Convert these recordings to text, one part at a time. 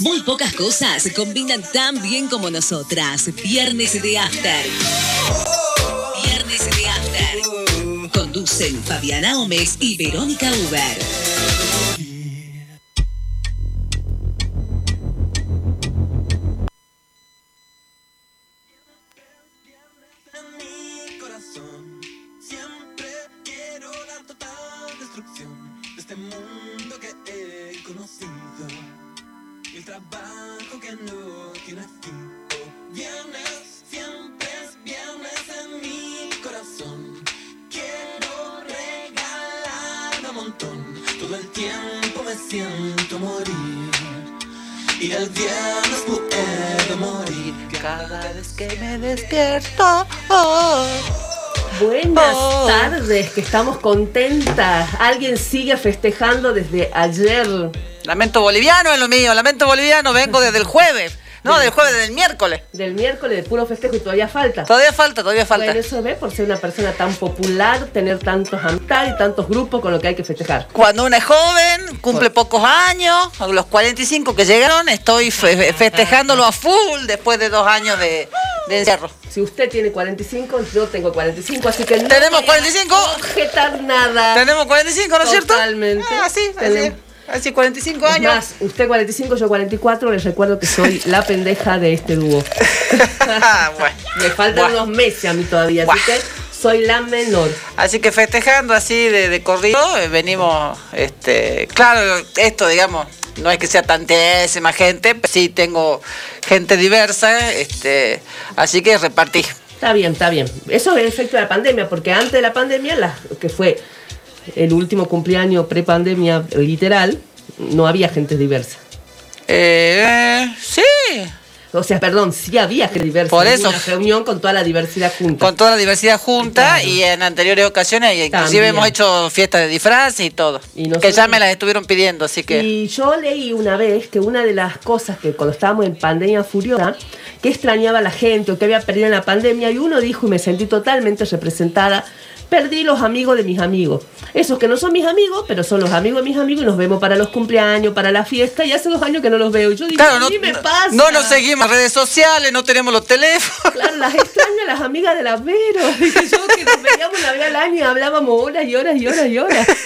Muy pocas cosas se combinan tan bien como nosotras. Viernes de After. Viernes de After. Conducen Fabiana Gómez y Verónica Uber. Que estamos contentas. Alguien sigue festejando desde ayer. Lamento boliviano es lo mío, lamento boliviano, vengo desde el jueves. No, del jueves, del miércoles. Del miércoles de puro festejo y todavía falta. Todavía falta, todavía falta. Bueno, eso ve por ser una persona tan popular, tener tantos amistades y tantos grupos con lo que hay que festejar. Cuando uno es joven, cumple pocos años, a los 45 que llegaron, estoy fe- festejándolo a full después de dos años de, de encierro. Si usted tiene 45, yo tengo 45, así que no ¿Tenemos voy a 45? objetar nada. Tenemos 45, ¿no es cierto? Totalmente. Ah, sí, así. Así 45 Es años. más, usted 45, yo 44, les recuerdo que soy la pendeja de este dúo. Bueno, Me faltan Buah. unos meses a mí todavía, así que soy la menor. Así que festejando así de, de corrido, eh, venimos, este, claro, esto digamos, no es que sea tantísima gente, pero sí tengo gente diversa, este, así que repartí. Está bien, está bien. Eso es el efecto de la pandemia, porque antes de la pandemia, la- que fue el último cumpleaños pre-pandemia literal, no había gente diversa. Eh, sí, O sea, perdón, sí había gente diversa. Por eso. Una reunión con toda la diversidad junta. con toda la diversidad junta Claro. y en anteriores ocasiones, y inclusive hemos hecho fiestas de disfraz y todo, Y que ya me las estuvieron pidiendo, así que... Y yo leí una vez que una de las cosas que cuando estábamos en pandemia furiosa, que extrañaba a la gente o que había perdido en la pandemia, y uno dijo, y me sentí totalmente representada, perdí los amigos de mis amigos. Esos que no son mis amigos, pero son los amigos de mis amigos y nos vemos para los cumpleaños, para la fiesta, y hace dos años que no los veo. Yo digo, Claro, a no, mí me pasa. no nos seguimos en redes sociales, no tenemos los teléfonos. Claro, las extraño las amigas de la Vero. Dije yo que nos veíamos una vez al año y hablábamos horas y horas y horas y horas.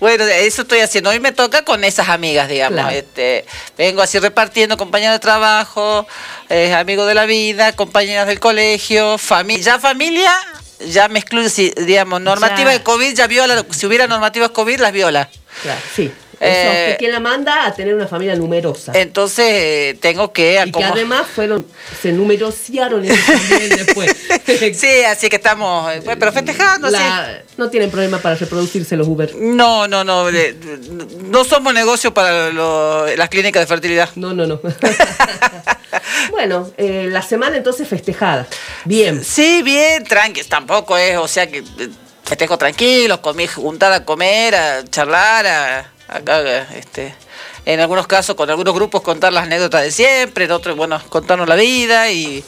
Bueno, eso estoy haciendo. Hoy me toca con esas amigas, digamos. Claro. Este, vengo así repartiendo compañeros de trabajo, eh, amigos de la vida, compañeras del colegio, familia. Ya familia, ya me excluye, si, digamos, normativa Ya. de COVID, ya viola. Si hubiera normativas COVID, las viola. Claro, sí. Eh, Eso, que quien la manda a tener una familia numerosa. Entonces, eh, tengo que y que además fueron, se numerociaron ellos también después. Sí, así que estamos, eh, pero festejando. La- no tienen problema para reproducirse los Uber. No, no, no. de- no somos negocio para lo- las clínicas de fertilidad. No, no, no. bueno, eh, la semana entonces festejada. Bien. Sí, bien, tranqui. Tampoco es, o sea que eh, festejo tranquilo, comí, juntar a comer, a charlar, a, acá, este, en algunos casos con algunos grupos contar las anécdotas de siempre, en otros, bueno, contarnos la vida y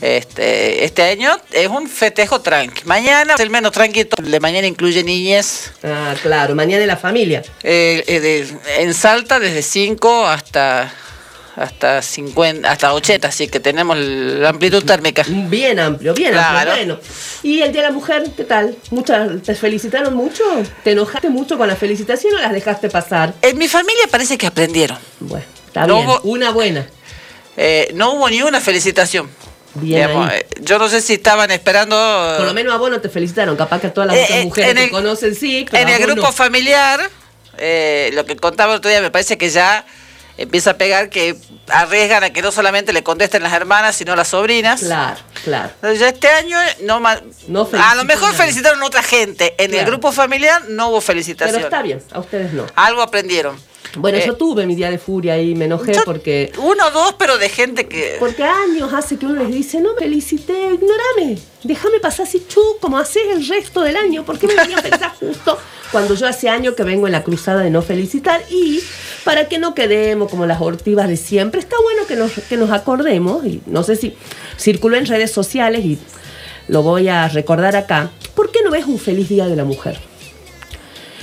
este, este año es un festejo tranqui. Mañana es el menos tranquilo, el de mañana incluye niñez. Ah, claro, mañana en la familia. eh, eh, de- en Salta desde 5 hasta hasta 50, hasta 80, así que tenemos la amplitud térmica. Bien amplio, bien Claro. amplio. Bueno. ¿Y el Día de la Mujer, qué tal? Muchas, ¿Te felicitaron mucho? ¿Te enojaste mucho con la felicitación o las dejaste pasar? En mi familia parece que aprendieron. Bueno, está No bien. hubo- Una buena. Eh, no hubo ni una felicitación. Bien Digamos, eh, yo no sé si estaban esperando. Por lo menos a vos no te felicitaron, capaz que a todas las Eh, otras eh, mujeres que conocen sí, pero en el grupo no. familiar, eh, lo que contaba el otro día, me parece que ya empieza a pegar que arriesgan a que no solamente le contesten las hermanas, sino las sobrinas. Claro, claro. Entonces, Ya este año no, No a lo mejor felicitaron a otra gente. En el grupo familiar no hubo Pero felicitación. está bien, a ustedes no. Algo aprendieron. Bueno, Eh, yo tuve mi día de furia y me enojé porque Uno o dos, pero de gente que. porque años hace que uno les dice, no me felicité, ignorame, déjame pasar así chu, como haces el resto del año, ¿por qué me venía a pensar justo cuando yo hace años que vengo en la cruzada de no felicitar? Y para que no quedemos como las hortivas de siempre, está bueno que nos, que nos acordemos, y no sé si circuló en redes sociales y lo voy a recordar acá, ¿por qué no ves un feliz día de la mujer?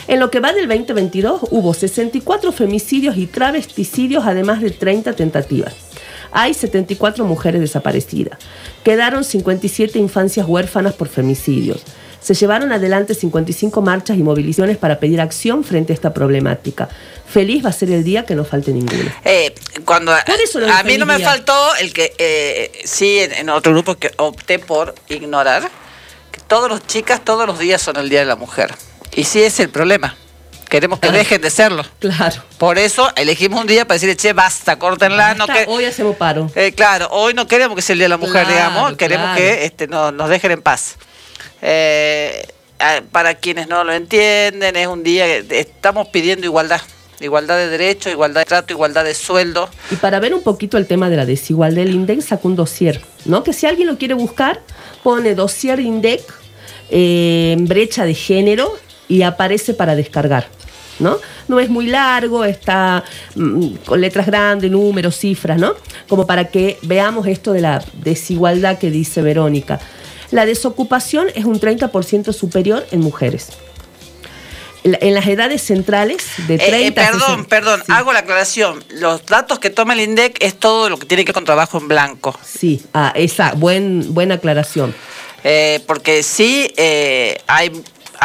En lo que va del 2022 hubo 64 femicidios y travesticidios, además de 30 tentativas. Hay 74 mujeres desaparecidas. Quedaron 57 infancias huérfanas por femicidios. Se llevaron adelante 55 marchas y movilizaciones para pedir acción frente a esta problemática. Feliz va a ser el día que no falte ninguna. Eh, cuando a mí no me día. faltó el que eh, sí en, en otro grupo que opté por ignorar que todos los chicas todos los días son el día de la mujer y sí es el problema queremos que Claro. dejen de serlo Claro. por eso elegimos un día para decirle che basta córtenla no que Hoy hacemos paro. eh, claro, hoy no queremos que sea el Día de la Mujer, Claro, digamos, queremos claro. que este, no- nos dejen en paz. Eh, para quienes no lo entienden, es un día que estamos pidiendo igualdad, igualdad de derechos, igualdad de trato, igualdad de sueldo. Y para ver un poquito el tema de la desigualdad, el INDEC sacó un dossier, ¿no? Que si alguien lo quiere buscar, pone dossier INDEC, eh, brecha de género y aparece para descargar, ¿no? No es muy largo, está mm, con letras grandes, números, cifras, ¿no? Como para que veamos esto de la desigualdad que dice Verónica. La desocupación es un 30% superior en mujeres. En las edades centrales, de 30 Eh, eh, perdón, 60 perdón, sí. hago la aclaración. Los datos que toma el INDEC es todo lo que tiene que ver con trabajo en blanco. Sí, ah, esa, buen, buena aclaración. Eh, porque sí, eh, hay.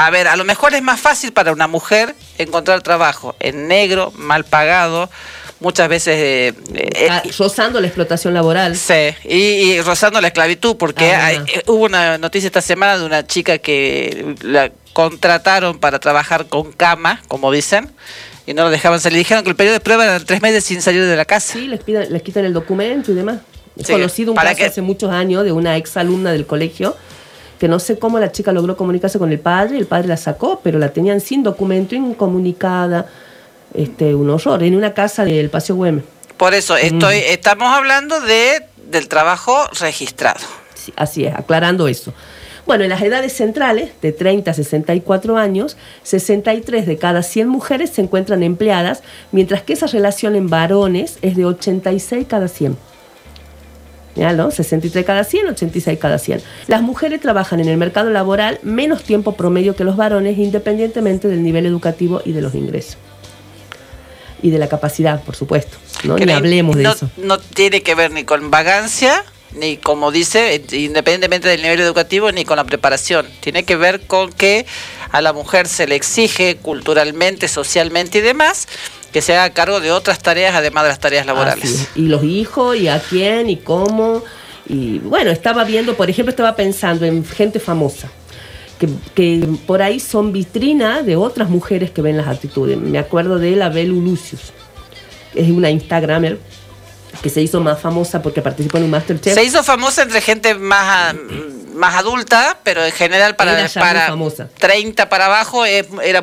A ver, a lo mejor es más fácil para una mujer encontrar trabajo en negro, mal pagado, muchas veces. eh, eh, Ah, rozando la explotación laboral. Sí, y, y rozando la esclavitud, porque Ah, hay- eh, hubo una noticia esta semana de una chica que la contrataron para trabajar con cama, como dicen, y no lo dejaban salir. Dijeron que el periodo de prueba era tres meses sin salir de la casa. Sí, les, pidan- les quitan el documento y demás. He Sí, conocido un caso que- hace muchos años de una ex alumna del colegio que no sé cómo la chica logró comunicarse con el padre, el padre la sacó, pero la tenían sin documento, incomunicada. Este, un horror, en una casa del Paseo Güemes. Por eso estoy, Mm. estamos hablando de del trabajo registrado. Sí, así es, aclarando eso. Bueno, en las edades centrales, de 30 a 64 años, 63 de cada 100 mujeres se encuentran empleadas, mientras que esa relación en varones es de 86 cada 100. ¿Ya no? 63 cada 100, 86 cada 100. Las mujeres trabajan en el mercado laboral menos tiempo promedio que los varones, independientemente del nivel educativo y de los ingresos. Y de la capacidad, por supuesto. ¿no? Que Ni no- hablemos de eso. No tiene que ver ni con vagancia, ni como dice, independientemente del nivel educativo, ni con la preparación. Tiene que ver con que a la mujer se le exige culturalmente, socialmente y demás, que se haga cargo de otras tareas además de las tareas laborales. Y los hijos, y a quién, y cómo. Y bueno, estaba viendo, por ejemplo, estaba pensando en gente famosa. Que, que por ahí son vitrina de otras mujeres que ven las actitudes. Me acuerdo de la Belu Lucius. Es una Instagramer que se hizo más famosa porque participó en un Masterchef. Se hizo famosa entre gente más, a- más adulta, pero en general para, para famosa. 30 para abajo es- era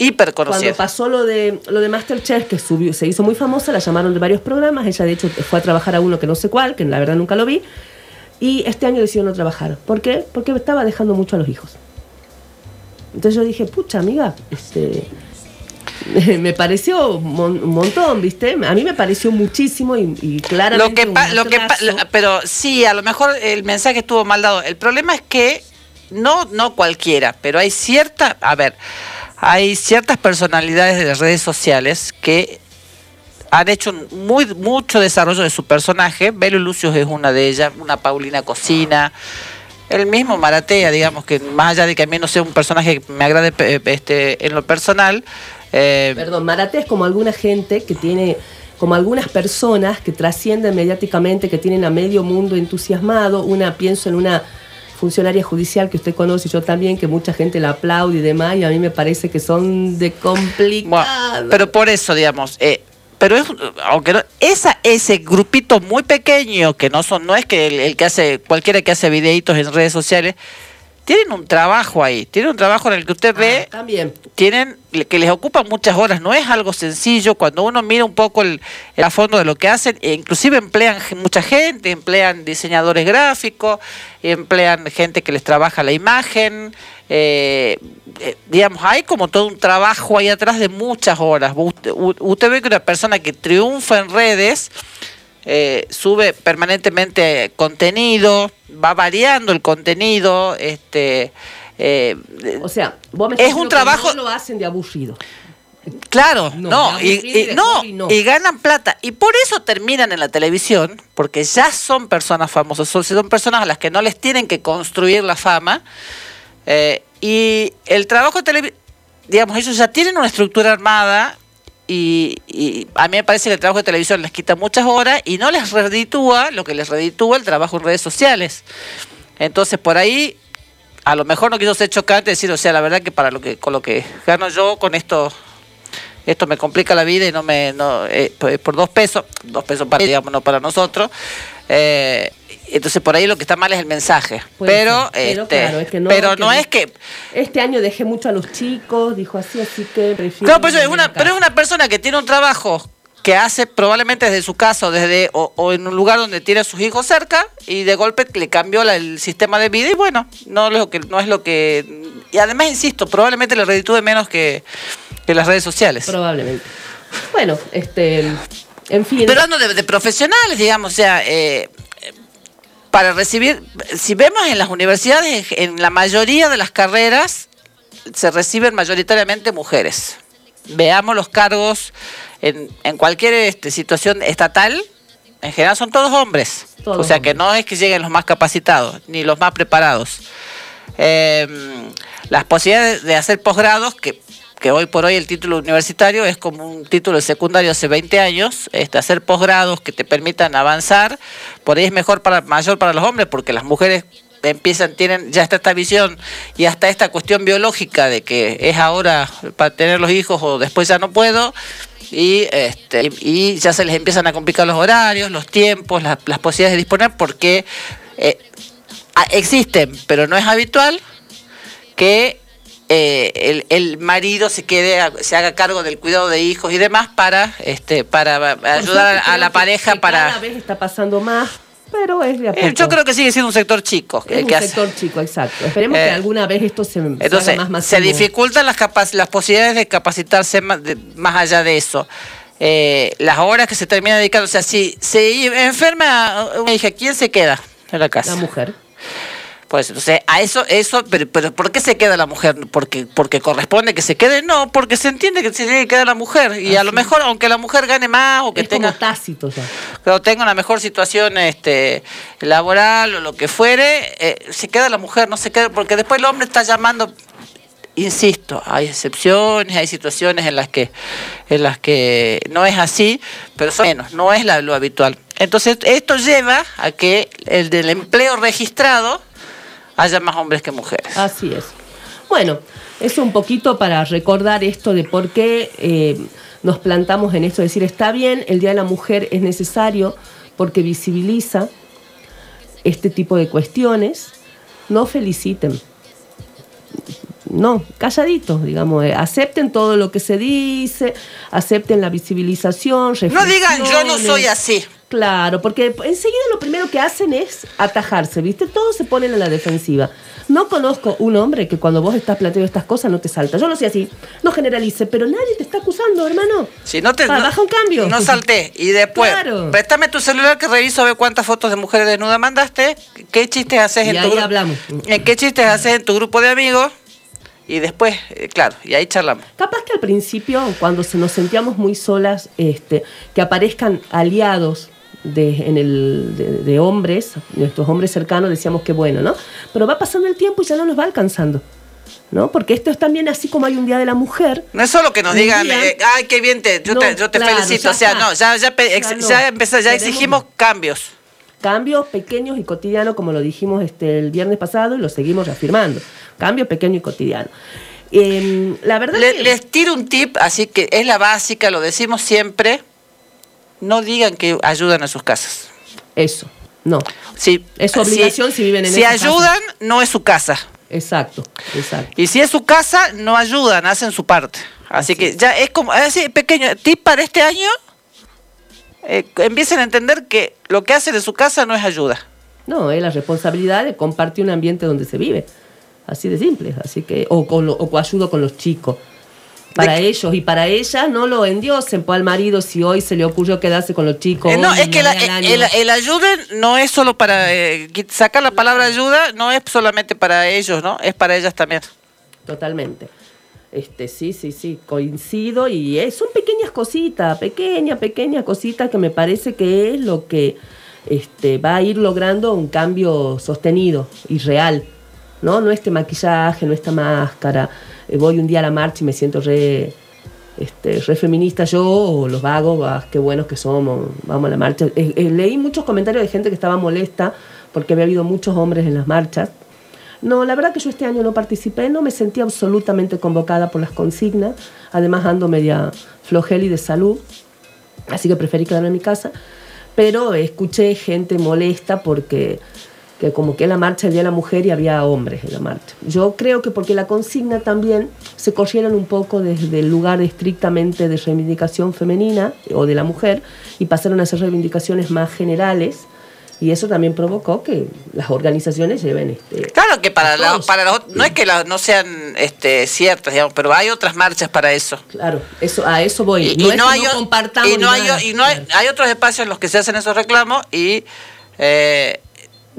hiper Cuando pasó lo de, lo de Masterchef, que subió, se hizo muy famosa, la llamaron de varios programas. Ella, de hecho, fue a trabajar a uno que no sé cuál, que la verdad nunca lo vi. Y este año decidió no trabajar. ¿Por qué? Porque estaba dejando mucho a los hijos. Entonces yo dije, pucha, amiga, este, me pareció un mon- un montón, ¿viste? A mí me pareció muchísimo y, y claramente Lo que, un lo que pero sí, a lo mejor el mensaje estuvo mal dado. El problema es que no, no cualquiera, pero hay cierta, a ver, hay ciertas personalidades de las redes sociales que han hecho muy mucho desarrollo de su personaje. Belo Lucius es una de ellas, una Paulina Cocina. El mismo Maratea, digamos que más allá de que a mí no sea un personaje que me agrade este, en lo personal, eh, Perdón, Maraté es como alguna gente que tiene, como algunas personas que trascienden mediáticamente, que tienen a medio mundo entusiasmado. Una, pienso en una funcionaria judicial que usted conoce, yo también, que mucha gente la aplaude y demás, y a mí me parece que son de complicado. Pero por eso, digamos, eh, pero es, aunque no, esa, ese grupito muy pequeño, que no son, no es que el, el que hace, cualquiera que hace videitos en redes sociales, tienen un trabajo ahí, tienen un trabajo en el que usted ve, Ah, también. tienen, que les ocupa muchas horas, no es algo sencillo, cuando uno mira un poco el, el a fondo de lo que hacen, e inclusive emplean mucha gente, emplean diseñadores gráficos, emplean gente que les trabaja la imagen, eh, eh, digamos, hay como todo un trabajo ahí atrás de muchas horas. Usted, usted ve que una persona que triunfa en redes eh, sube permanentemente contenido, va variando el contenido, este, eh, O sea, vos me Es un diciendo que trabajo- No lo hacen de aburrido. Claro, No, y, no, no. ganan plata. Y por eso terminan en la televisión, porque ya son personas famosas, son, son personas a las que no les tienen que construir la fama. eh, y el trabajo de televisión, digamos, ellos ya tienen una estructura armada. Y, a mí me parece que el trabajo de televisión les quita muchas horas y no les reditúa lo que les reditúa el trabajo en redes sociales. Entonces, por ahí, a lo mejor no quiso ser chocante decir, o sea, la verdad que para lo que con lo que gano yo con esto esto me complica la vida y no me no, eh, por, por dos pesos dos pesos para digamos no para nosotros eh, entonces por ahí lo que está mal es el mensaje Puede pero ser, pero este, claro, es que no, pero no no- es que Este año dejé mucho a los chicos, dijo así, así que. Claro, pero es vivir una, pero es una persona que tiene un trabajo que hace probablemente desde su casa o desde o, o en un lugar donde tiene a sus hijos cerca y de golpe le cambió la- el sistema de vida y bueno no es lo que no es lo que y además insisto probablemente le reditúe menos que, que las redes sociales Probablemente. Bueno, este. En fin. pero hablando de, de profesionales digamos o sea eh, para recibir si vemos en las universidades en, la mayoría de las carreras se reciben mayoritariamente mujeres. Veamos los cargos en, en cualquier este, situación estatal, en general son todos hombres. Todos o sea que no es que lleguen los más capacitados, ni los más preparados. Eh, las posibilidades de hacer posgrados, que, que hoy por hoy el título universitario es como un título secundario hace 20 años, este, hacer posgrados que te permitan avanzar, por ahí es mejor para mayor para los hombres, porque las mujeres empiezan, tienen ya está esta visión y hasta esta cuestión biológica de que es ahora para tener los hijos o después ya no puedo y este y, ya se les empiezan a complicar los horarios, los tiempos, las, posibilidades de disponer porque eh, existen, pero no es habitual que eh, el, el marido se quede se haga cargo del cuidado de hijos y demás para este para ayudar a, la pareja que para Cada vez está pasando más, pero es de a Eh, poco. yo creo que sigue siendo un sector chico Es el un hace. sector chico, exacto. Esperemos Eh, que alguna vez esto se, se Entonces, haga más se dificultan las, capac- las posibilidades de capacitarse más, de- más allá de eso. Eh, las horas que se termina dedicando, o sea, si se enferma una hija, ¿quién se queda en la casa? La mujer. Pues entonces, a eso, eso, pero, pero ¿por qué se queda la mujer? ¿Porque, ¿Porque corresponde que se quede? No, porque se entiende que se tiene que quedar la mujer. Y a lo mejor, aunque la mujer gane más o que es tenga como tácito ya. pero tenga una mejor situación este laboral o lo que fuere, eh, se queda la mujer, no se queda, porque después el hombre está llamando, insisto, hay excepciones, hay situaciones en las que, en las que no es así, pero son menos, no es la- lo habitual. Entonces, esto lleva a que el del empleo registrado haya más hombres que mujeres. Así es. Bueno, eso un poquito para recordar esto de por qué eh, nos plantamos en esto, decir, está bien, el Día de la Mujer es necesario porque visibiliza este tipo de cuestiones, no feliciten. No, calladitos, digamos, eh, acepten todo lo que se dice, acepten la visibilización, No digan, yo no soy así. Claro, porque enseguida lo primero que hacen es atajarse, ¿viste? Todos se ponen a la defensiva. No conozco un hombre que cuando vos estás planteando estas cosas no te salta. Yo lo sé así, no generalice, pero nadie te está acusando, hermano. Si no te Pa, no- baja un cambio. No salté. Y después, Claro. préstame tu celular que reviso a ver cuántas fotos de mujeres desnudas mandaste. ¿Qué chistes haces Y en tu ahí grupo? hablamos. ¿En qué chistes haces en tu grupo de amigos? Y después, eh, claro, y ahí charlamos. Capaz que al principio, cuando se nos sentíamos muy solas, este, que aparezcan aliados de, en el, de, de hombres, nuestros hombres cercanos, decíamos que bueno, ¿no? Pero va pasando el tiempo y ya no nos va alcanzando, ¿no? Porque esto es también así como hay un Día de la Mujer, No es solo que nos digan, día- eh, ay, qué bien, te, yo, No, te, yo te claro, felicito. O sea, está. no, ya, ya, Ya no. ya, empezó- ya Queremos- exigimos cambios. Cambios pequeños y cotidianos, como lo dijimos este, el viernes pasado y lo seguimos reafirmando. Cambio pequeño y cotidiano. Em, la verdad Le- que- les tiro un tip, así que es la básica, lo decimos siempre. No digan que ayudan a sus casas. Eso, no, Si, Es su obligación si viven en Si casa. ayudan, no es su casa. exacto, exacto. Y si es su casa, no ayudan, hacen su parte. Así, Así que es. ya es como, así, pequeño tip para este año, eh, empiecen a entender que lo que hacen en su casa no es ayuda. No, es la responsabilidad de compartir un ambiente donde se vive. Así de simple. Así que, o, con lo- o ayudo con los chicos. para De- ellos y para ellas no lo endiosen pues al marido si hoy se le ocurrió quedarse con los chicos Eh, no, es que la- al el, el ayuden no es solo para eh, sacar la palabra ayuda, no es solamente para ellos, ¿no? Es para ellas también. Totalmente. Este, sí, sí, sí, coincido y es- son pequeñas cositas, pequeñas, pequeñas cositas que me parece que es lo que este, va a ir logrando un cambio sostenido y real, ¿no? No este maquillaje, no esta máscara. Eh, voy un día a la marcha y me siento re, este, re feminista yo, o los vagos, ah, qué buenos que somos, vamos a la marcha. Eh, eh, leí muchos comentarios de gente que estaba molesta porque había habido muchos hombres en las marchas. No, la verdad que yo este año no participé, no me sentí absolutamente convocada por las consignas. Además ando media flojeli de salud, así que preferí quedarme en mi casa. Pero escuché gente molesta porque que como que en la marcha el Día la Mujer y había hombres en la marcha. Yo creo que porque la consigna también se corrieron un poco desde el lugar estrictamente de reivindicación femenina o de la mujer y pasaron a ser reivindicaciones más generales y eso también provocó que las organizaciones lleven este, Claro que para, la, para los no es que las no sean este, ciertas, digamos, pero hay otras marchas para eso. Claro, eso, a eso voy. Y, no y es no que hay, no compartamos y no hay, y no hay, Claro. hay otros espacios en los que se hacen esos reclamos y eh,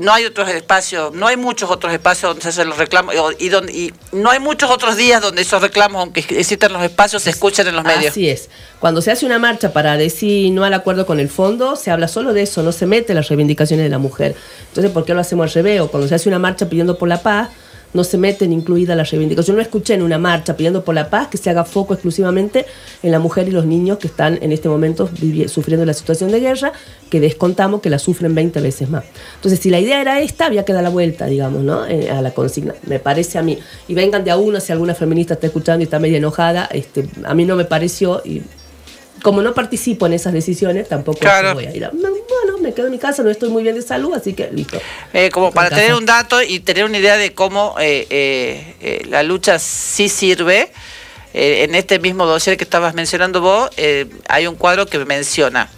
no hay otros espacios, no hay muchos otros espacios donde se hacen los reclamos y, donde, y no hay muchos otros días donde esos reclamos, aunque existan los espacios, se escuchen en los medios. Así es. Cuando se hace una marcha para decir no al acuerdo con el fondo, se habla solo de eso, no se mete las reivindicaciones de la mujer. Entonces, ¿por qué lo hacemos al revés? O cuando se hace una marcha pidiendo por la paz, no se meten incluidas las reivindicaciones. Yo no escuché en una marcha pidiendo por la paz que se haga foco exclusivamente en la mujer y los niños que están en este momento sufriendo la situación de guerra, que descontamos que la sufren 20 veces más. Entonces, si la idea era esta, había que dar la vuelta, digamos, ¿no? Eh, a la consigna, me parece a mí. Y vengan de a uno, si alguna feminista está escuchando y está media enojada, este, a mí no me pareció, como no participo en esas decisiones, tampoco Claro. voy a ir a... no, Bueno, me quedo en mi casa, no estoy muy bien de salud, así que listo. Eh, como para En tener un dato y tener una idea de cómo eh, eh, la lucha sí sirve, en este mismo dossier que estabas mencionando vos, hay un cuadro que menciona.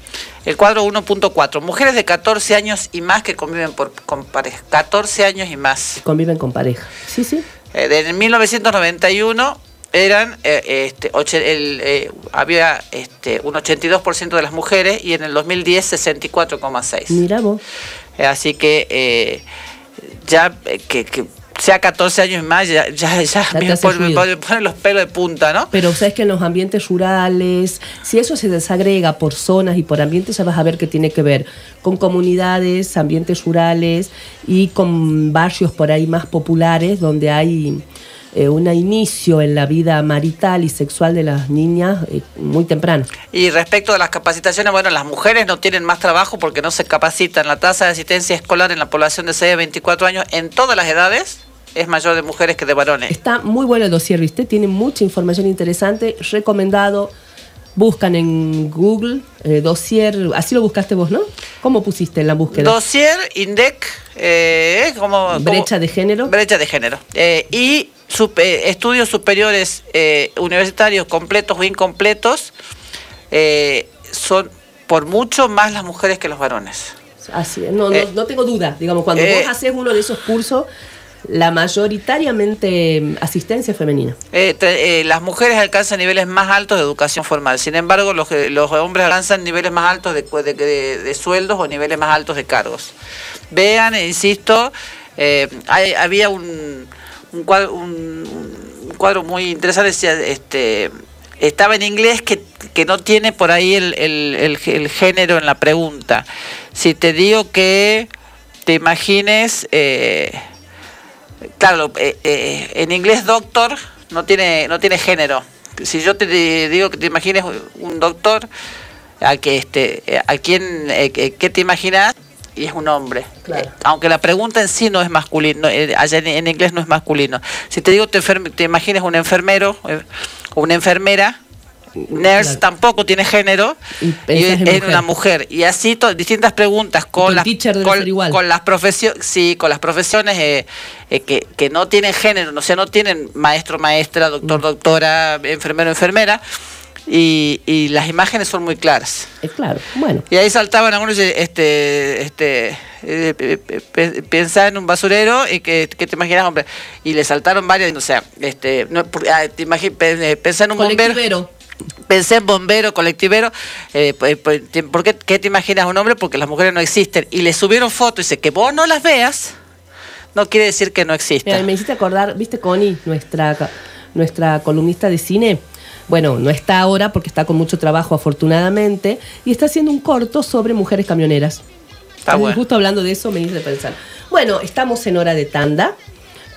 El cuadro 1.4, mujeres de 14 años y más que conviven por, con pareja. 14 años y más. Conviven con pareja. Sí, sí. En 1991 eran, eh, este, el, eh, había este, un 82% de las mujeres y en el 2010 64,6%. Mira vos. Eh, Así que ya que, que sea 14 años más, ya, ya, ya me hace pone, me ruido. pone- pone los pelos de punta, ¿no? Pero sabes que en los ambientes rurales, si eso se desagrega por zonas y por ambientes, ya vas a ver que tiene que ver con comunidades, ambientes rurales y con barrios por ahí más populares donde hay eh, un inicio en la vida marital y sexual de las niñas eh, muy temprano. Y respecto de las capacitaciones, bueno, las mujeres no tienen más trabajo porque no se capacitan. La tasa de asistencia escolar en la población de 6 a 24 años en todas las edades es mayor de mujeres que de varones. Está muy bueno el dossier, ¿viste? Tiene mucha información interesante, recomendado. Buscan en Google eh, dossier, así lo buscaste vos, ¿no? ¿Cómo pusiste en la búsqueda? Dossier, INDEC, eh, como, como- Brecha de género. Brecha de género. Eh, y eh, estudios superiores eh, universitarios completos o incompletos son por mucho más las mujeres que los varones. Así es, no, no, no tengo duda. Digamos, cuando vos haces uno de esos cursos, la mayoritariamente asistencia femenina. Eh, eh, las mujeres alcanzan niveles más altos de educación formal. Sin embargo, los, que- los hombres alcanzan niveles más altos de, de- de- sueldos o niveles más altos de cargos. Vean, e insisto, eh, había un, un cuadro, un- cuadro muy interesante, decía, este, estaba en inglés que, que no tiene por ahí el, el- género en la pregunta. Si te digo que te imagines... eh, Claro, eh, eh, en inglés doctor no tiene no tiene género. Si yo te digo que te imagines un doctor, a que este, eh, a quién, eh, ¿qué te imaginas? Y es un hombre. Claro. Aunque la pregunta en sí no es masculino, allá en, en inglés no es masculino. Si te digo te, te imagines un enfermero o una enfermera, nurse Claro. tampoco tiene género Y es mujer. una mujer. Y así to- distintas preguntas con las con, ser igual. con las profesiones, sí, con las profesiones eh, eh, que, que no tienen género, no sé, no tienen maestro, maestra, doctor, Mm. doctora, enfermero, enfermera. y, y las imágenes son muy claras. Es claro, bueno. Y ahí saltaban algunos, este, este, eh, pensá en un basurero y que, que te imaginas, hombre, y le saltaron varios, o sea, este, no, ah, te imagi- pe- eh, pensá en un bombero. Pensé en bombero, colectivero, eh, pues, pues, te- ¿por qué, qué te imaginas un hombre? Porque las mujeres no existen, y le subieron fotos, y dice, que vos no las veas, no quiere decir que no Mira, existan. me hiciste acordar, ¿viste Connie, nuestra, nuestra columnista de cine? Bueno, no está ahora porque está con mucho trabajo afortunadamente y está haciendo un corto sobre mujeres camioneras. Está bueno. Justo hablando de eso me hice pensar. Bueno, estamos en hora de tanda.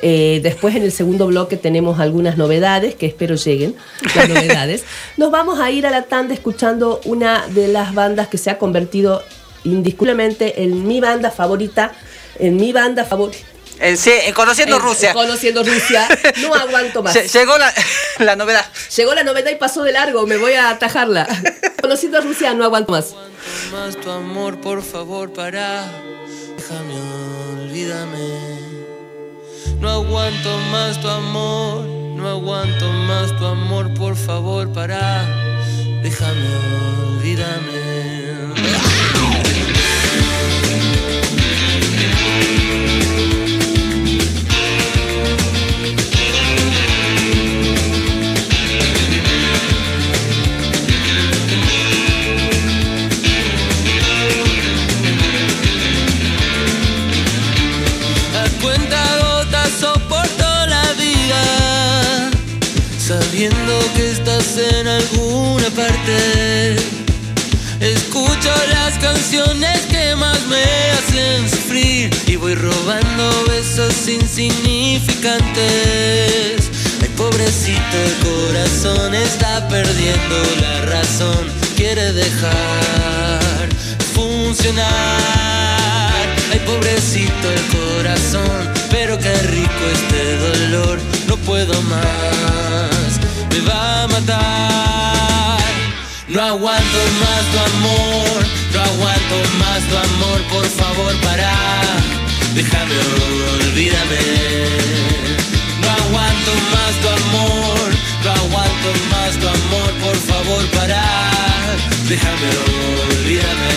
Eh, después en el segundo bloque tenemos algunas novedades que espero lleguen, las novedades. Nos vamos a ir a la tanda escuchando una de las bandas que se ha convertido indiscutiblemente en mi banda favorita, en mi banda favorita. Eh, sí, en conociendo En- Rusia. Conociendo Rusia. No aguanto más. Lle- Llegó la, la novedad. Llegó la novedad y pasó de largo. Me voy a atajarla. Conociendo Rusia, no aguanto más. más tu amor, por favor, para. Déjame, olvídame. No aguanto más tu amor, no aguanto más tu amor, por favor, para. Déjame, olvídame. Dejar funcionar. Ay, pobrecito el corazón, pero qué rico este dolor, no puedo más, me va a matar. No aguanto más tu amor, no aguanto más tu amor, por favor para, déjame, olvídame. No aguanto más tu amor, no aguanto más tu amor, por favor para, déjame, olvídame.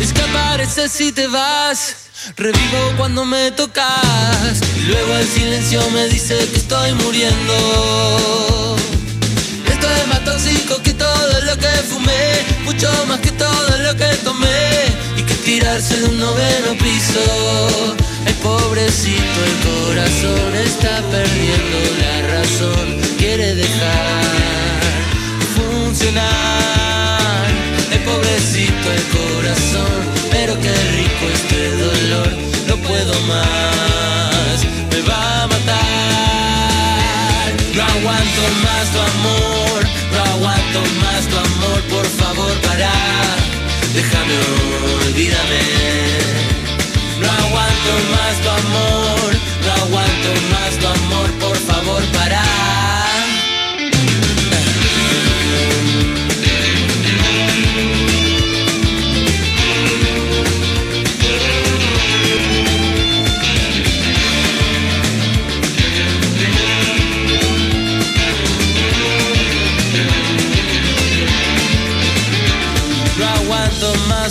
Es que apareces si te vas. Revivo cuando me tocas. Y luego el silencio me dice que estoy muriendo. Esto es más tóxico que todo lo que fumé. Mucho más que todo lo que tomé. Y que tirarse de un noveno piso. El pobrecito, el corazón está perdiendo la razón. Quiere dejar funcionar. El pobrecito el corazón, pero qué rico este dolor, no puedo más, me va a matar. No aguanto más tu amor, no aguanto más tu amor, por favor para, déjame, olvídame. No aguanto más tu amor, no aguanto más tu amor, por favor para.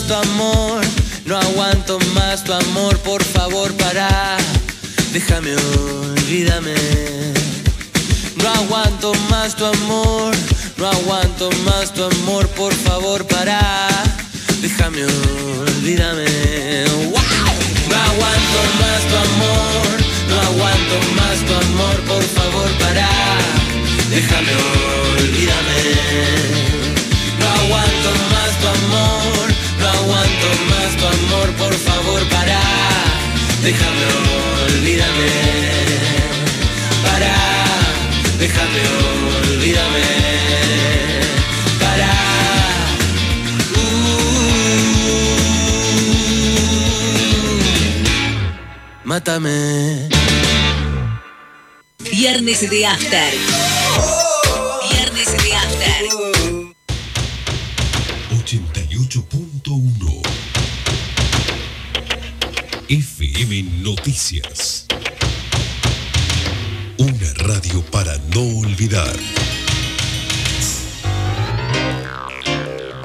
Tu amor, no aguanto más tu amor, por favor para, déjame, olvídame. No aguanto más tu amor, no aguanto más tu amor, por favor para, déjame, olvídame. No aguanto más tu amor, no aguanto más tu amor, por favor para, déjame, olvídame. No aguanto más aguanto más tu amor, por favor para, déjame, olvídame. Para, déjame, olvídame. Para, uh, mátame. Viernes de After. 88.1 FM Noticias. Una radio para no olvidar.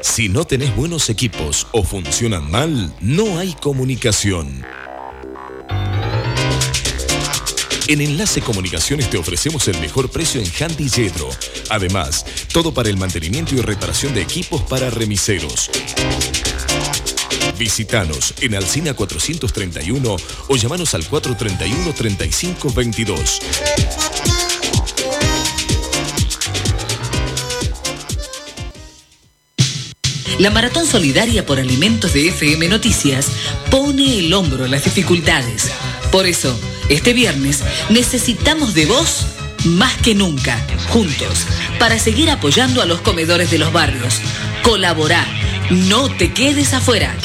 Si no tenés buenos equipos o funcionan mal, no hay comunicación. En Enlace Comunicaciones te ofrecemos el mejor precio en Handy Yedro. Además, todo para el mantenimiento y reparación de equipos para remiseros. Visítanos en Alcina 431 o llamanos al 431 3522. La Maratón Solidaria por Alimentos de FM Noticias pone el hombro a las dificultades. Por eso, este viernes necesitamos de vos más que nunca, juntos, para seguir apoyando a los comedores de los barrios. Colabora, no te quedes afuera.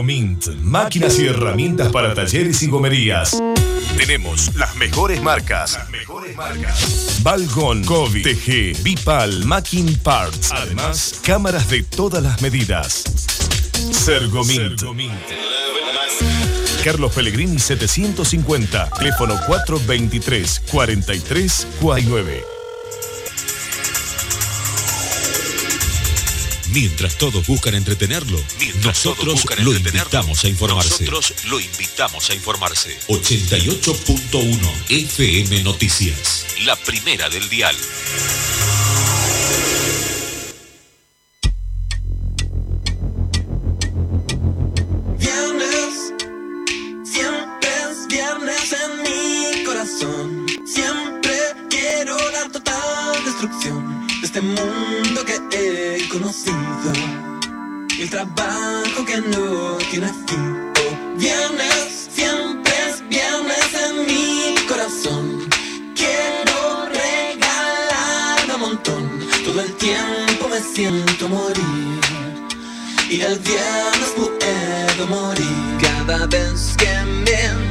Sergomint, máquinas y herramientas para talleres y gomerías. Tenemos las mejores marcas. Las mejores marcas. Balgon, Kobe, TG, Bipal, Macking Parts. Además, cámaras de todas las medidas. Sergomint. Carlos Pellegrini 750, teléfono 423 43 49. Mientras todos buscan entretenerlo, nosotros lo invitamos a informarse. Nosotros lo invitamos a informarse. 88.1 FM Noticias. La primera del dial. Oh, viernes, siempre es viernes en mi corazón. Quiero regalarme un montón. Todo el tiempo me siento morir. Y el viernes puedo morir cada vez que me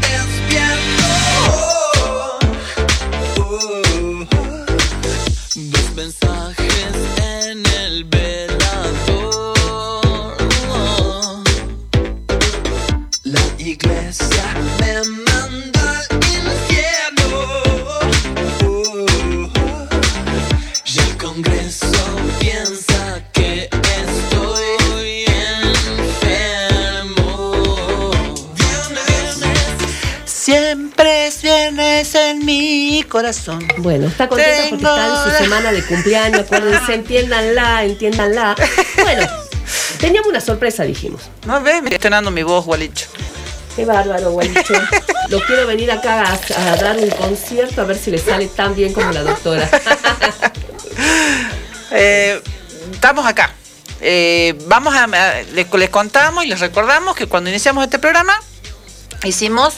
en mi corazón. Bueno, está contenta porque Tengo está en su semana de cumpleaños. Acuérdense, entiéndanla, entiéndanla. Bueno, teníamos una sorpresa, dijimos. No ves, me estoy estrenando mi voz, Gualicho. Qué bárbaro, gualicho. Lo quiero venir acá a, a dar un concierto a ver si le sale tan bien como la doctora. Eh, estamos acá. Eh, vamos a, a- les, les contamos y les recordamos que cuando iniciamos este programa hicimos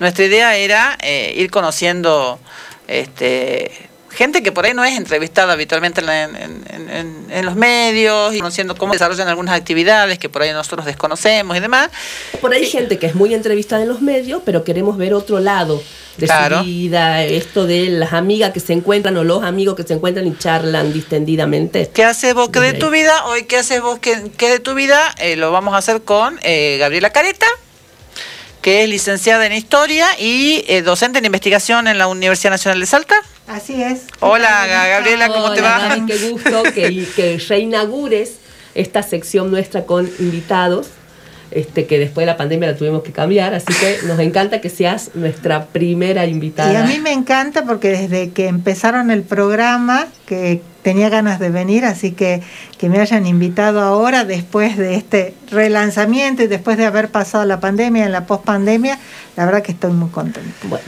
nuestra idea era eh, ir conociendo este gente que por ahí no es entrevistada habitualmente en, la- en- en- en- en los medios y conociendo cómo desarrollan algunas actividades que por ahí nosotros desconocemos y demás Por ahí hay gente que es muy entrevistada en los medios, pero queremos ver otro lado de Claro. su vida, esto de las amigas que se encuentran o los amigos que se encuentran y charlan distendidamente. ¿Qué haces vos que de tu vida? Hoy, ¿qué haces vos que, que de tu vida? Eh, lo vamos a hacer con eh, Gabriela Careta, que es licenciada en Historia y eh, docente en investigación en la Universidad Nacional de Salta. Así es. Hola, Ga- Gabriela, ¿cómo te va? Gaby, qué gusto que, que reinaugures esta sección nuestra con invitados, este, que después de la pandemia la tuvimos que cambiar, así que nos encanta que seas nuestra primera invitada. Y a mí me encanta porque desde que empezaron el programa, que tenía ganas de venir, así que que me hayan invitado ahora, después de este relanzamiento y después de haber pasado la pandemia, en la pospandemia, la verdad que estoy muy contenta. Bueno,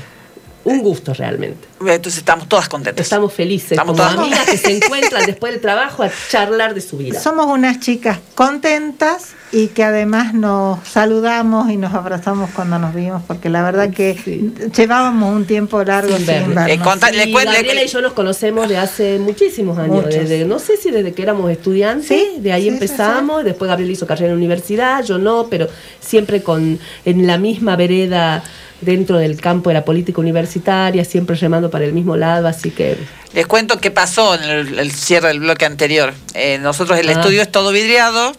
un gusto realmente. Entonces estamos todas contentas. Estamos felices, Estamos como todas- amigas que se encuentran después del trabajo a charlar de su vida. Somos unas chicas contentas y que además nos saludamos y nos abrazamos cuando nos vimos, porque la verdad que Sí. llevábamos un tiempo largo Sin sin, vernos. Eh, conta- le Y cuen- le- Gabriela y yo nos conocemos de hace muchísimos años, Muchos. desde, no sé si desde que éramos estudiantes, Sí, de ahí sí, sí, empezamos, después Gabriela hizo carrera en la universidad, yo no, pero siempre con en la misma vereda dentro del campo de la política universitaria, siempre remando para el mismo lado, así que Les cuento qué pasó en el, el cierre del bloque anterior. Eh, nosotros el Ah. estudio es todo vidriado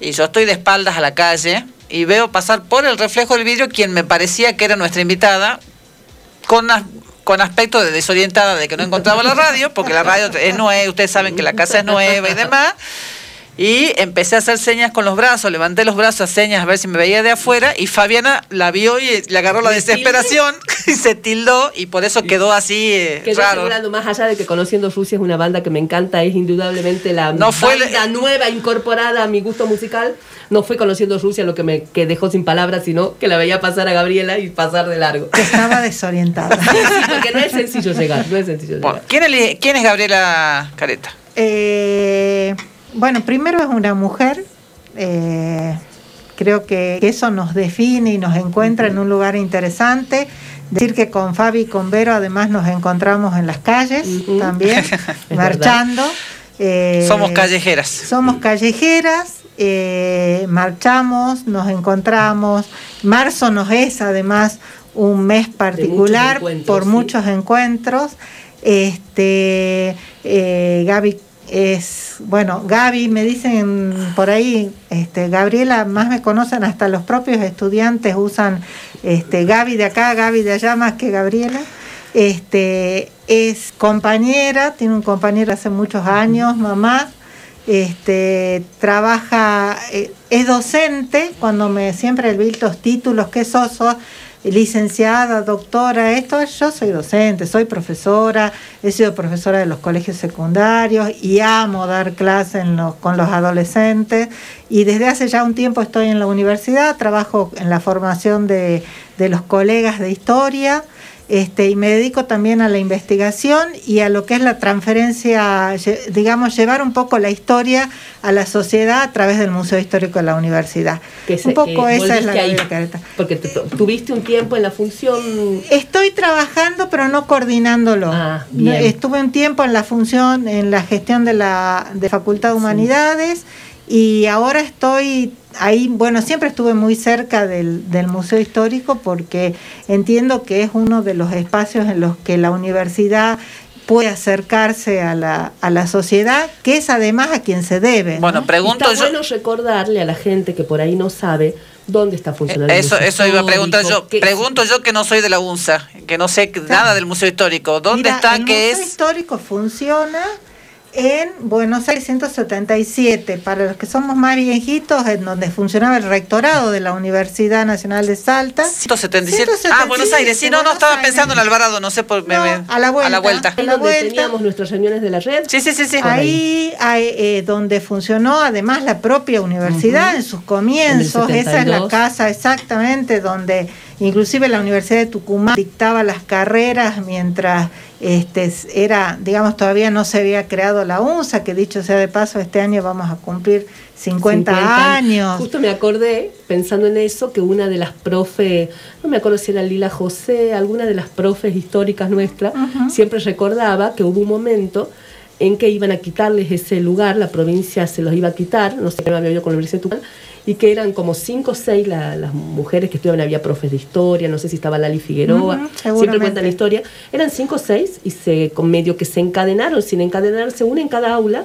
y yo estoy de espaldas a la calle y veo pasar por el reflejo del vidrio quien me parecía que era nuestra invitada con, con aspecto de desorientada de que no encontraba la radio, porque la radio es nueva, ustedes saben que la casa es nueva y demás. Y empecé a hacer señas con los brazos, levanté los brazos a señas a ver si me veía de afuera y Fabiana la vio y le agarró la desesperación y se tildó y por eso quedó así eh, que raro. asegurando más allá de que Conociendo Rusia es una banda que me encanta, es indudablemente la No fue banda nueva incorporada a mi gusto musical. No fue Conociendo Rusia lo que me que dejó sin palabras, sino que la veía pasar a Gabriela y pasar de largo. Que estaba desorientada. Sí, porque no es sencillo llegar, no es sencillo Bueno, llegar. ¿quién, es, quién es Gabriela Careta? Eh, bueno, primero es una mujer. eh, creo que eso nos define y nos encuentra en un lugar interesante. Decir que con Fabi y con Vero además nos encontramos en las calles también, marchando. Eh, Somos callejeras. Somos callejeras, eh, marchamos, nos encontramos. Marzo nos es además un mes particular por sí. muchos encuentros. Este, eh, Gaby es, bueno, Gaby me dicen por ahí, este, Gabriela, más me conocen hasta los propios estudiantes usan este, Gaby de acá, Gaby de allá más que Gabriela. Este, es compañera, tiene un compañero hace muchos años, mamá, este, trabaja, eh, es docente, cuando me siempre vi los títulos, ¿qué sos? Sos licenciada, doctora, esto, yo soy docente, soy profesora, he sido profesora de los colegios secundarios y amo dar clases los- con los adolescentes y desde hace ya un tiempo estoy en la universidad, trabajo en la formación de los colegas de historia. Este, y me dedico también a la investigación y a lo que es la transferencia, digamos, llevar un poco la historia a la sociedad a través del Museo Histórico de la Universidad. Que se- un poco que esa es la ahí, Careta. Porque te- tuviste un tiempo en la función Estoy trabajando, pero no coordinándolo. Ah, bien. Estuve un tiempo en la función, en la gestión de la de Facultad de Humanidades y ahora estoy ahí, bueno, siempre estuve muy cerca del, del Museo Histórico porque entiendo que es uno de los espacios en los que la universidad puede acercarse a la, a la sociedad, que es además a quien se debe. ¿no? Bueno, pregunto Está yo. bueno recordarle a la gente que por ahí no sabe dónde está funcionando. el Eso, museo eso iba a preguntar yo. Pregunto yo que no soy de la UNSA, que no sé nada del Museo Histórico. ¿Dónde Mira, está? El ¿Qué Museo es? Histórico funciona en Buenos Aires 177, para los que somos más viejitos, en donde funcionaba el rectorado de la Universidad Nacional de Salta. 177. Ah, Buenos Aires. Sí, no, no, estaba Aires. pensando en Alvarado, no sé por. me- No, me- a la vuelta. A la vuelta. Ahí donde teníamos nuestras reuniones de la red. Sí, sí, sí, sí. Ahí, hay, eh, donde funcionó además la propia universidad en sus comienzos, En esa es la 72. casa exactamente donde inclusive la Universidad de Tucumán dictaba las carreras mientras este era, digamos, todavía no se había creado la UNSA, que dicho sea de paso, este año vamos a cumplir 50, años. Justo me acordé, pensando en eso, que una de las profes, no me acuerdo si era Lila José, alguna de las profes históricas nuestras, siempre recordaba que hubo un momento en que iban a quitarles ese lugar, la provincia se los iba a quitar, no sé qué me había oído con la Universidad de Tucumán, y que eran como cinco o seis la- las mujeres que estudiaban, había profes de historia, no sé si estaba Lali Figueroa, siempre cuentan la historia, eran cinco o seis y se, con medio que se encadenaron, sin encadenarse, una en cada aula,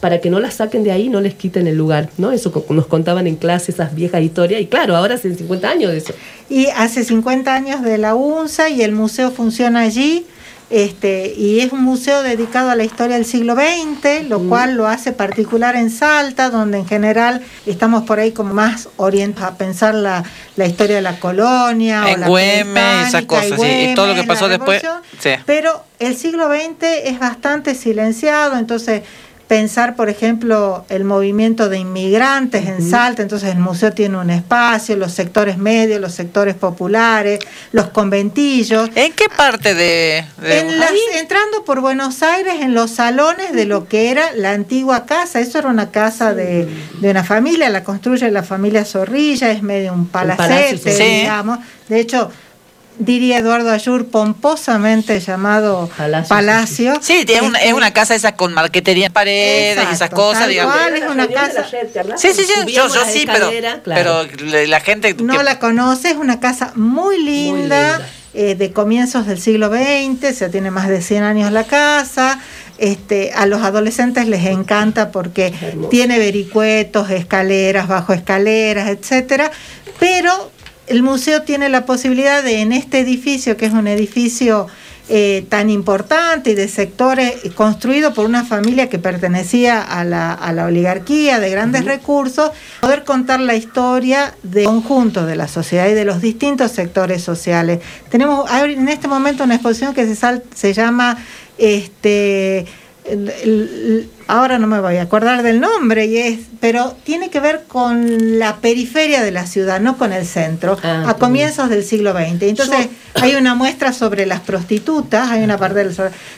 para que no las saquen de ahí no les quiten el lugar, ¿no? Eso nos contaban en clase, esas viejas historias, y claro, ahora hace 50 años de eso. Y hace 50 años de la UNSA y el museo funciona allí. Este, y es un museo dedicado a la historia del siglo XX, lo cual lo hace particular en Salta, donde en general estamos por ahí como más orientados a pensar la, la historia de la colonia. o la esas cosas, sí, y todo lo que pasó después, sí. Pero el siglo XX es bastante silenciado, entonces pensar, por ejemplo, el movimiento de inmigrantes en Salta, entonces el museo tiene un espacio, los sectores medios, los sectores populares, los conventillos. ¿En qué parte de...? de- En las- entrando por Buenos Aires en los salones de lo que era la antigua casa, eso era una casa de, de una familia, la construye la familia Zorrilla, es medio un palacio, palacete, sí. digamos. De hecho, diría Eduardo Ayur, pomposamente llamado Palacio, Palacio. Sí, es una, Este, es una casa esa con marquetería en paredes y esas cosas, tal digamos. cual, es una casa- Sí, sí, sí, yo, yo sí, pero, pero la- gente... No que- la conoce, es una casa muy linda, linda. eh, de comienzos del siglo XX, o sea, tiene más de 100 años la casa. Este, a los adolescentes les encanta porque tiene vericuetos, escaleras, bajo escaleras, etcétera, pero el museo tiene la posibilidad de en este edificio, que es un edificio eh, tan importante y de sectores eh, construido por una familia que pertenecía a la, a la oligarquía de grandes recursos, poder contar la historia de conjunto de la sociedad y de los distintos sectores sociales. Tenemos en este momento una exposición que se, sal- se llama este el- el- ahora no me voy a acordar del nombre y es pero tiene que ver con la periferia de la ciudad no con el centro Ah, a comienzos del siglo XX entonces hay una muestra sobre las prostitutas hay una parte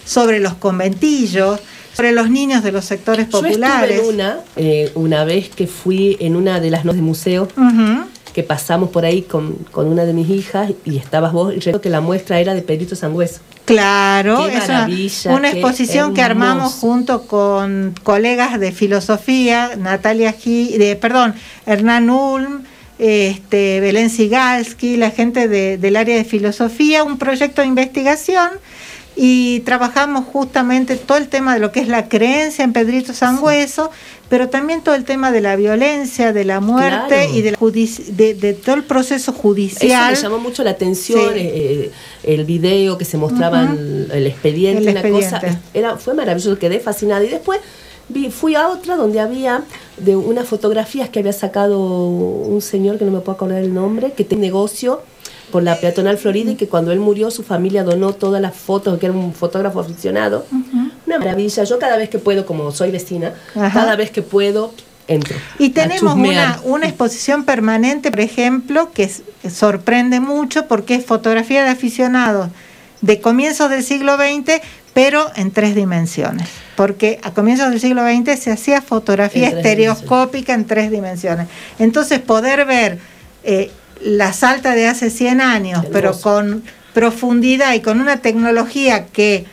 sobre, los conventillos sobre los niños de los sectores Yo populares estuve en una, eh, una vez que fui en una de las noches de museo. Que pasamos por ahí con, con una de mis hijas y estabas vos, y recuerdo que la muestra era de Pedrito Sangüeso. Claro, Qué es una, maravilla, una qué exposición que armamos junto con colegas de filosofía, Natalia G, de, perdón, Hernán Ulm, este, Belén Sigalski, la gente de- del área de filosofía, un proyecto de investigación y trabajamos justamente todo el tema de lo que es la creencia en Pedrito Sangüeso, pero también todo el tema de la violencia, de la muerte Claro. y de, la de, de todo el proceso Eso judicial. me llamó mucho la atención, Sí. eh, el video que se mostraba Ujú. el, el expediente, El una cosa, era, fue maravilloso, quedé fascinada. Y después vi, fui a otra donde había de unas fotografías que había sacado un señor que no me puedo acordar el nombre, que tiene negocio por la peatonal Florida y que cuando él murió su familia donó todas las fotos, que era un fotógrafo aficionado. Una maravilla. Yo cada vez que puedo, como soy vecina, Ajá. cada vez que puedo entro. Y tenemos una, una exposición permanente, por ejemplo, que sorprende mucho porque es fotografía de aficionados de comienzos del siglo XX, pero en tres dimensiones. Porque a comienzos del siglo XX se hacía fotografía En estereoscópica en tres dimensiones. Entonces, poder ver eh, la Salta de hace 100 años, pero con profundidad y con una tecnología que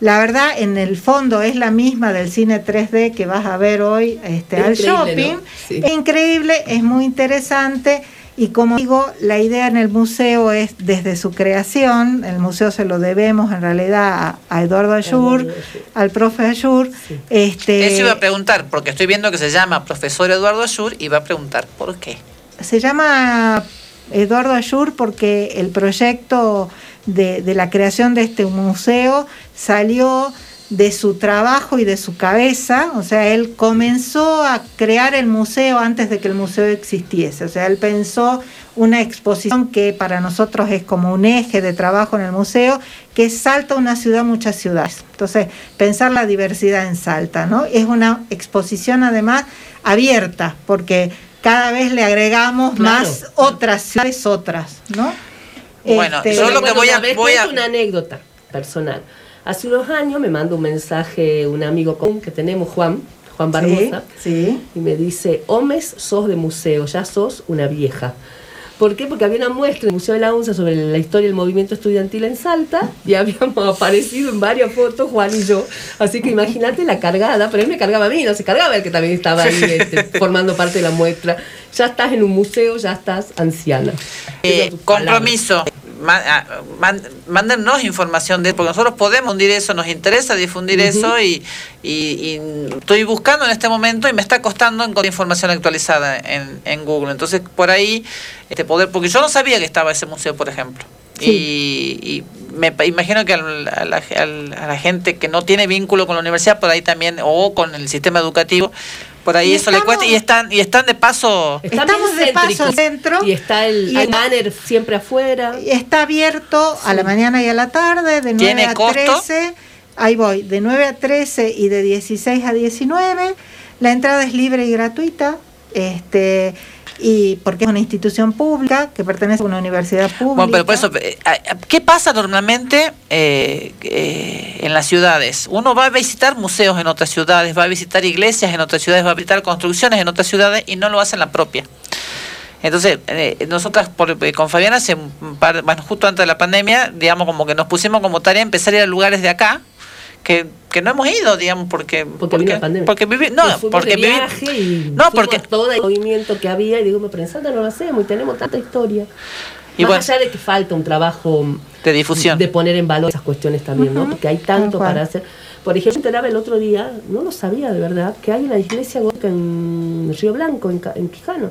la verdad en el fondo es la misma del cine 3D que vas a ver hoy este, Es al increíble, shopping. ¿no? Sí. Es increíble, es muy interesante y como digo, la idea en el museo es desde su creación, el museo se lo debemos en realidad a, a Eduardo Ayur, Eduardo Ayur. al profe Ayur. Sí. Este, Eso iba a preguntar, porque estoy viendo que se llama profesor Eduardo Ayur y va a preguntar por qué. Se llama Eduardo Ayur porque el proyecto de, la creación de este museo salió de su trabajo y de su cabeza, o sea, él comenzó a crear el museo antes de que el museo existiese, o sea, él pensó una exposición que para nosotros es como un eje de trabajo en el museo, que Salta una ciudad, muchas ciudades. Entonces, pensar la diversidad en Salta, ¿no? Es una exposición además abierta, porque cada vez le agregamos Claro. más otras ciudades, otras, ¿no? Bueno, Este, yo lo que voy a- voy a- una anécdota personal. Hace unos años me manda un mensaje un amigo común que tenemos, Juan, Juan Barbosa, Sí, y me dice, Omes, sos de museo, ya sos una vieja. ¿Por qué? Porque había una muestra en el Museo de la UNSA sobre la historia del movimiento estudiantil en Salta y habíamos aparecido en varias fotos, Juan y yo. Así que imagínate la cargada, pero él me cargaba a mí, no se cargaba el que también estaba ahí este, formando parte de la muestra. Ya estás en un museo, ya estás anciana. Eh, compromiso. Mándennos información de porque nosotros podemos difundir eso, nos interesa difundir eso y, y- y estoy buscando en este momento y me está costando encontrar información actualizada en, en Google. Entonces, por ahí, este poder, porque yo no sabía que estaba ese museo, por ejemplo. Y, y me imagino que a la, al- a la gente que no tiene vínculo con la universidad, por ahí también, o con el sistema educativo, por ahí Y eso le cuesta. estamos- Y están, y están de paso. Estamos de paso céntrico. dentro. Y está el, Y banner siempre afuera. Está abierto a la mañana y a la tarde, de 9 ¿Tiene a costo? 13. ahí voy, de 9 a 13 y de 16 a 19. La entrada es libre y gratuita. Este, y porque es una institución pública que pertenece a una universidad pública. Bueno, pero por eso, eh, ¿qué pasa normalmente eh, eh, en las ciudades? Uno va a visitar museos en otras ciudades, va a visitar iglesias en otras ciudades, va a visitar construcciones en otras ciudades y no lo hace en la propia. Entonces, eh, nosotras por- eh, con Fabiana, hace un par- bueno, justo antes de la pandemia, digamos, como que nos pusimos como tarea empezar a ir a lugares de acá que, que no hemos ido, digamos, porque... Porque vino la pandemia. Porque vivi- no, porque vivi- y no, porque todo el movimiento que había y digo, pero en Salta no lo hacemos y tenemos tanta historia. Y Más bueno. allá de que falta un trabajo de difusión. de poner en valor esas cuestiones también, ¿no? Porque hay tanto para hacer. Por ejemplo, me enteraba el otro día, no lo sabía de verdad, que hay una iglesia gótica en Río Blanco, en, en Quijano.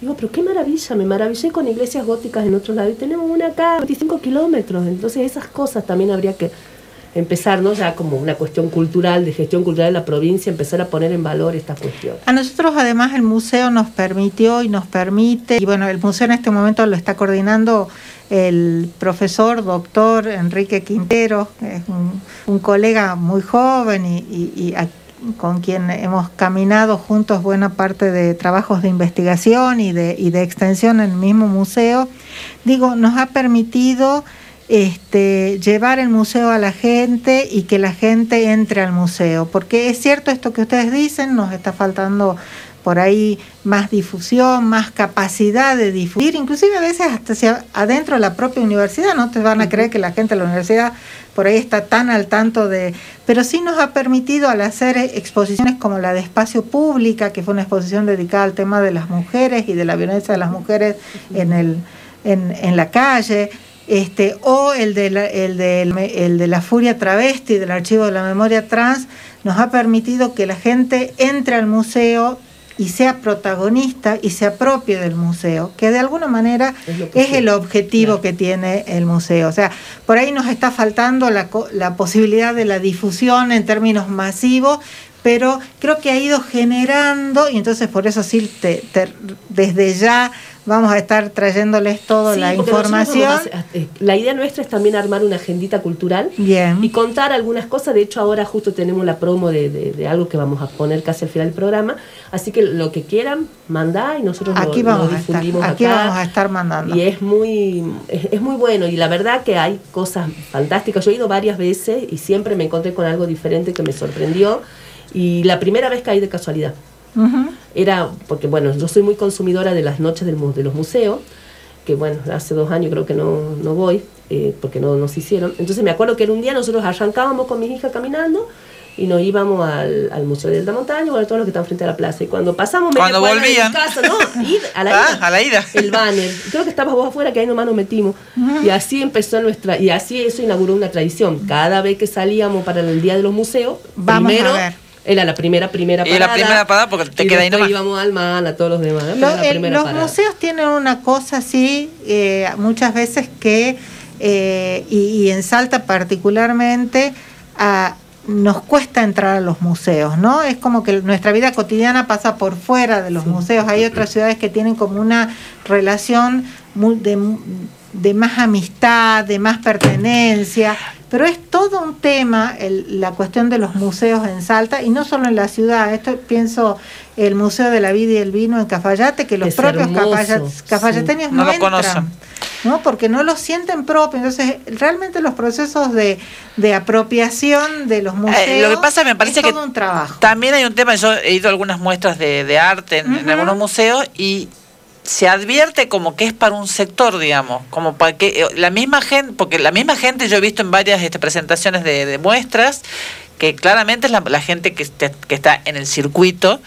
Digo, pero qué maravilla, me maravillé con iglesias góticas en otros lados. Y tenemos una acá, 25 kilómetros. Entonces esas cosas también habría que empezar, ¿no? Ya como una cuestión cultural, de gestión cultural de la provincia, empezar a poner en valor estas cuestiones. A nosotros además el museo nos permitió y nos permite, y bueno, el museo en este momento lo está coordinando el profesor doctor Enrique Quintero, que es un, colega muy joven y, y- y con quien hemos caminado juntos buena parte de trabajos de investigación y de, y de extensión en el mismo museo. Digo, nos ha permitido este, llevar el museo a la gente y que la gente entre al museo. Porque es cierto esto que ustedes dicen, nos está faltando por ahí más difusión, más capacidad de difundir, inclusive a veces hasta hacia adentro de la propia universidad, no te van a creer que la gente de la universidad por ahí está tan al tanto de... Pero sí nos ha permitido al hacer exposiciones como la de Espacio Pública, que fue una exposición dedicada al tema de las mujeres y de la violencia de las mujeres en, el, en, en la calle, este, o el de, la, el, de, el de la furia travesti del archivo de la memoria trans, nos ha permitido que la gente entre al museo y sea protagonista y se apropie del museo, que de alguna manera Es el objetivo Claro. que tiene el museo. O sea, por ahí nos está faltando la, la posibilidad de la difusión en términos masivos, pero creo que ha ido generando, y entonces por eso sí, te- te- desde ya vamos a estar trayéndoles toda Sí, la información. a eh, la idea nuestra es también armar una agendita cultural Bien. y contar algunas cosas. De hecho, ahora justo tenemos la promo de, de- de algo que vamos a poner casi al final del programa. Así que lo que quieran, mandar y nosotros lo- Aquí lo, vamos a estar, difundimos aquí acá. vamos a estar mandando. Y es muy, es, es muy bueno. Y la verdad que hay cosas fantásticas. Yo he ido varias veces y siempre me encontré con algo diferente que me sorprendió. Y la primera vez caí de casualidad era porque bueno yo soy muy consumidora de las noches del de los museos que bueno hace dos años creo que no, no voy eh, porque no nos hicieron entonces me acuerdo que era un día nosotros arrancábamos con mis hijas caminando y nos íbamos al, al Museo de Alta Montaña, bueno, todos los que están frente a la plaza. Y cuando pasamos Cuando volvían. casa, no, a la Ah, ida. a la ida. El banner. Creo que estabas vos afuera, que ahí nomás nos metimos. Y así empezó nuestra, y así eso inauguró una tradición. Cada vez que salíamos para el Día de los Museos, Vamos a primero ver. Era la primera, primera Y parada. la primera parada porque te y queda ahí nomás. íbamos al MAN, a todos los demás. los parada. museos tienen una cosa así, eh, muchas veces que, eh, y, y en Salta particularmente, ah, nos cuesta entrar a los museos, ¿no? Es como que nuestra vida cotidiana pasa por fuera de los museos. Hay otras ciudades que tienen como una relación muy de, de más amistad, de más pertenencia, pero es todo un tema el- la cuestión de los museos en Salta y no solo en la ciudad. Esto pienso el Museo de la Vida y el Vino en Cafayate, que los Es propios sí. cafayateños No no, lo entran. conocen. ¿no? Porque no lo sienten propio. Entonces, realmente los procesos de, de apropiación de los museos Eh, lo que pasa me parece es que todo un trabajo. También hay un tema, yo he ido a algunas muestras de, de arte en, en algunos museos y se advierte como que es para un sector, digamos, como para que eh, la misma gente, porque la misma gente yo he visto en varias este, presentaciones de, de muestras, que claramente es la, la gente que, que está en el circuito.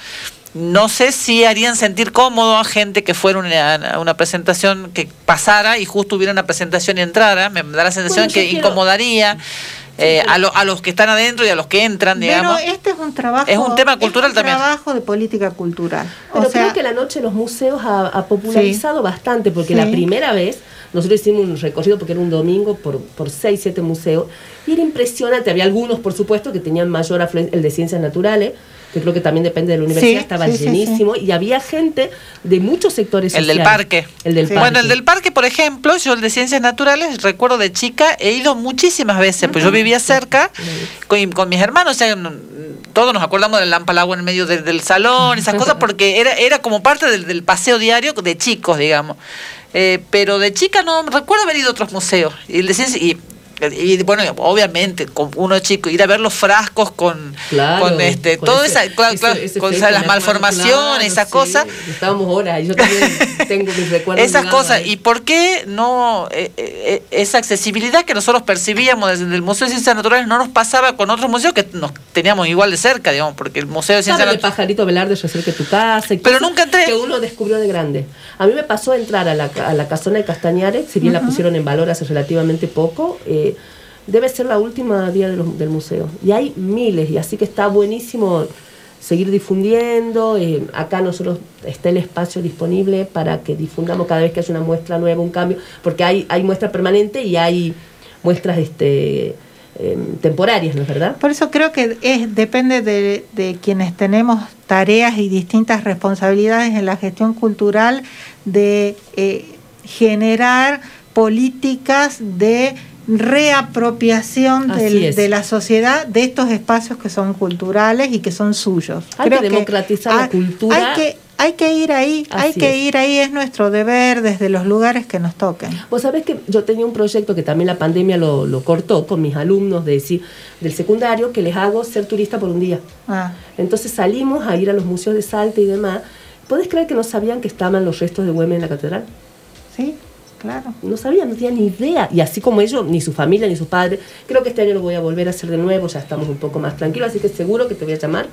No sé si harían sentir cómodo a gente que fuera una, una presentación que pasara y justo hubiera una presentación y entrara. Me da la sensación Bueno, que quiero- incomodaría eh, a, lo- a los que están adentro y a los que entran, digamos. Pero este es un trabajo. Es un tema cultural un también. trabajo de política cultural. Pero o sea, creo que la noche de los museos ha, ha popularizado bastante, porque Sí. la primera vez nosotros hicimos un recorrido, porque era un domingo, por, por seis, siete museos, y era impresionante. Había algunos, por supuesto, que tenían mayor afluencia, el de ciencias naturales, que creo que también depende de la universidad, Sí, estaba sí, sí, sí. llenísimo y había gente de muchos sectores El del parque. El del Sí. parque. Bueno, el del parque, por ejemplo, yo el de ciencias naturales, recuerdo de chica, he ido muchísimas veces, pues yo vivía cerca con, con mis hermanos, o sea, todos nos acordamos del lámpara agua en medio del, del salón, esas cosas, porque era, era como parte del, del paseo diario de chicos, digamos. Eh, pero de chica no recuerdo haber ido a otros museos. Y el de ciencias, y, y, bueno, obviamente, con uno chico, ir a ver los frascos con, Claro, con este, con todo ese- esa, ese- ese con efecto, las malformaciones, claro, esas sí, cosas. Estábamos horas y yo también tengo mis recuerdos. Esas cosas, ¿y por qué no eh, eh, esa accesibilidad que nosotros percibíamos desde el Museo de Ciencias Naturales no nos pasaba con otros museos que nos teníamos igual de cerca, digamos, porque el Museo de Ciencias Sabe el Naturales... pajarito Velarde, yo que tu casa. y Pero nunca entré. Que uno descubrió de grande. A mí me pasó entrar a la, a la casona de Castañares, si bien la pusieron en valor hace relativamente poco, eh, debe ser la última día del museo. Y hay miles, y así que está buenísimo seguir difundiendo. eh, acá nosotros está el espacio disponible para que difundamos cada vez que hay una muestra nueva, un cambio, porque hay, hay muestra permanente y hay muestras este, em, temporarias, ¿no es verdad? Por eso creo que es depende de, de quienes tenemos tareas y distintas responsabilidades en la gestión cultural de eh, generar políticas de reapropiación del- de la sociedad de estos espacios que son culturales y que son suyos. Hay que democratizar la hay- cultura. Hay que, hay que ir ahí, hay que es. ir ahí, es nuestro deber desde los lugares que nos toquen. Vos sabés que yo tenía un proyecto que también la pandemia lo, lo cortó con mis alumnos de del secundario que les hago ser turista por un día. Ah, Entonces salimos a ir a los museos de Salta y demás. ¿Podés creer que no sabían que estaban los restos de Güemes en la catedral? sí, claro. No sabían, no tenían ni idea. Y así como ellos, ni su familia, ni sus padres. Creo que este año lo voy a volver a hacer de nuevo, ya estamos un poco más tranquilos, así que seguro que te voy a llamar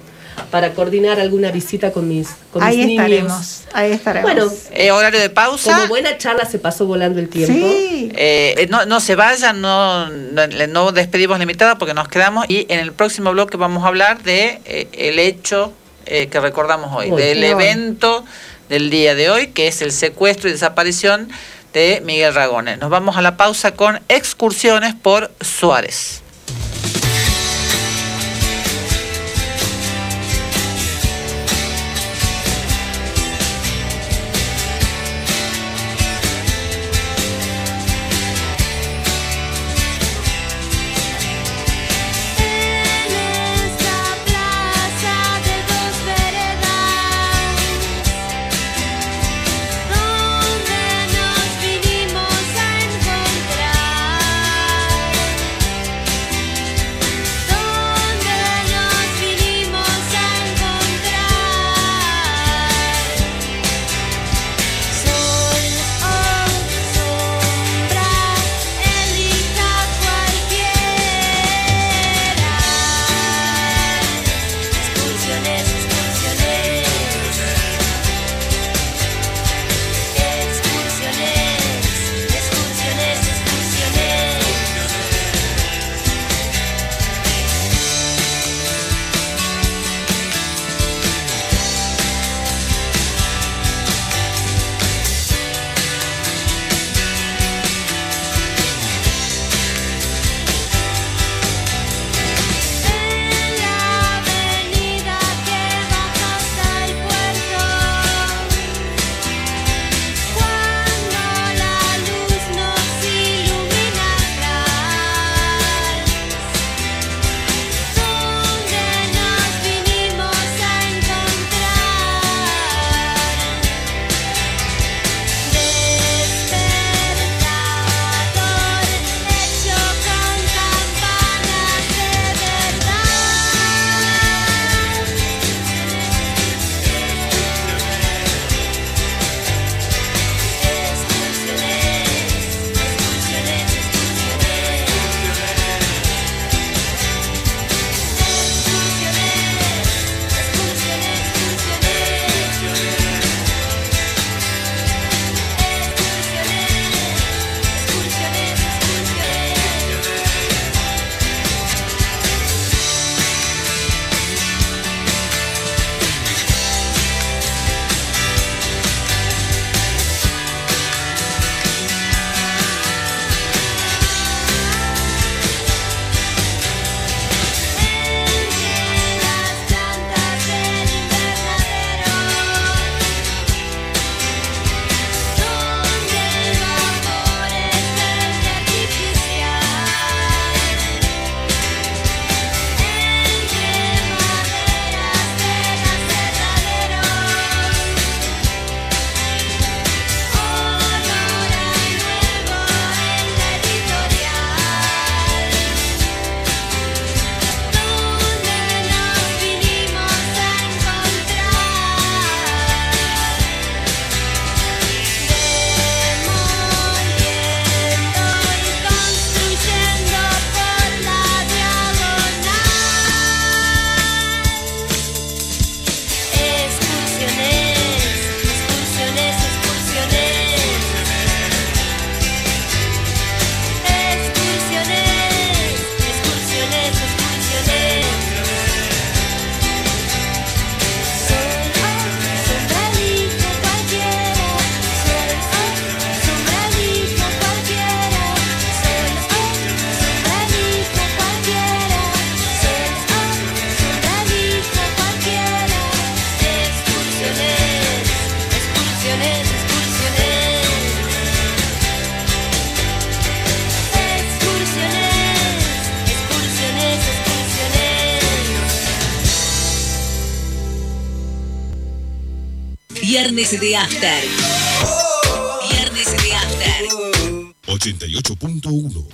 para coordinar alguna visita con mis, con Ahí mis niños. estaremos, ahí estaremos. Bueno, Eh, horario de pausa. como buena charla se pasó volando el tiempo. sí, Eh, eh, no, no se vayan, no, no, no despedimos la invitada porque nos quedamos y en el próximo bloque vamos a hablar de eh, el hecho eh, que recordamos hoy, Hoy, del evento del día de hoy, que es el secuestro y desaparición de Miguel Ragones. Nos vamos a la pausa con excursiones por Suárez. Viernes de After. Viernes de After. 88.1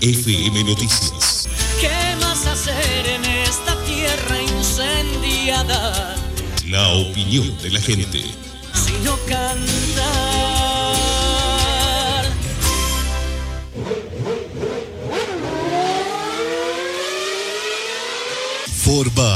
FM Noticias. ¿Qué más hacer en esta tierra incendiada La opinión de la gente. sino cantar? Forbat,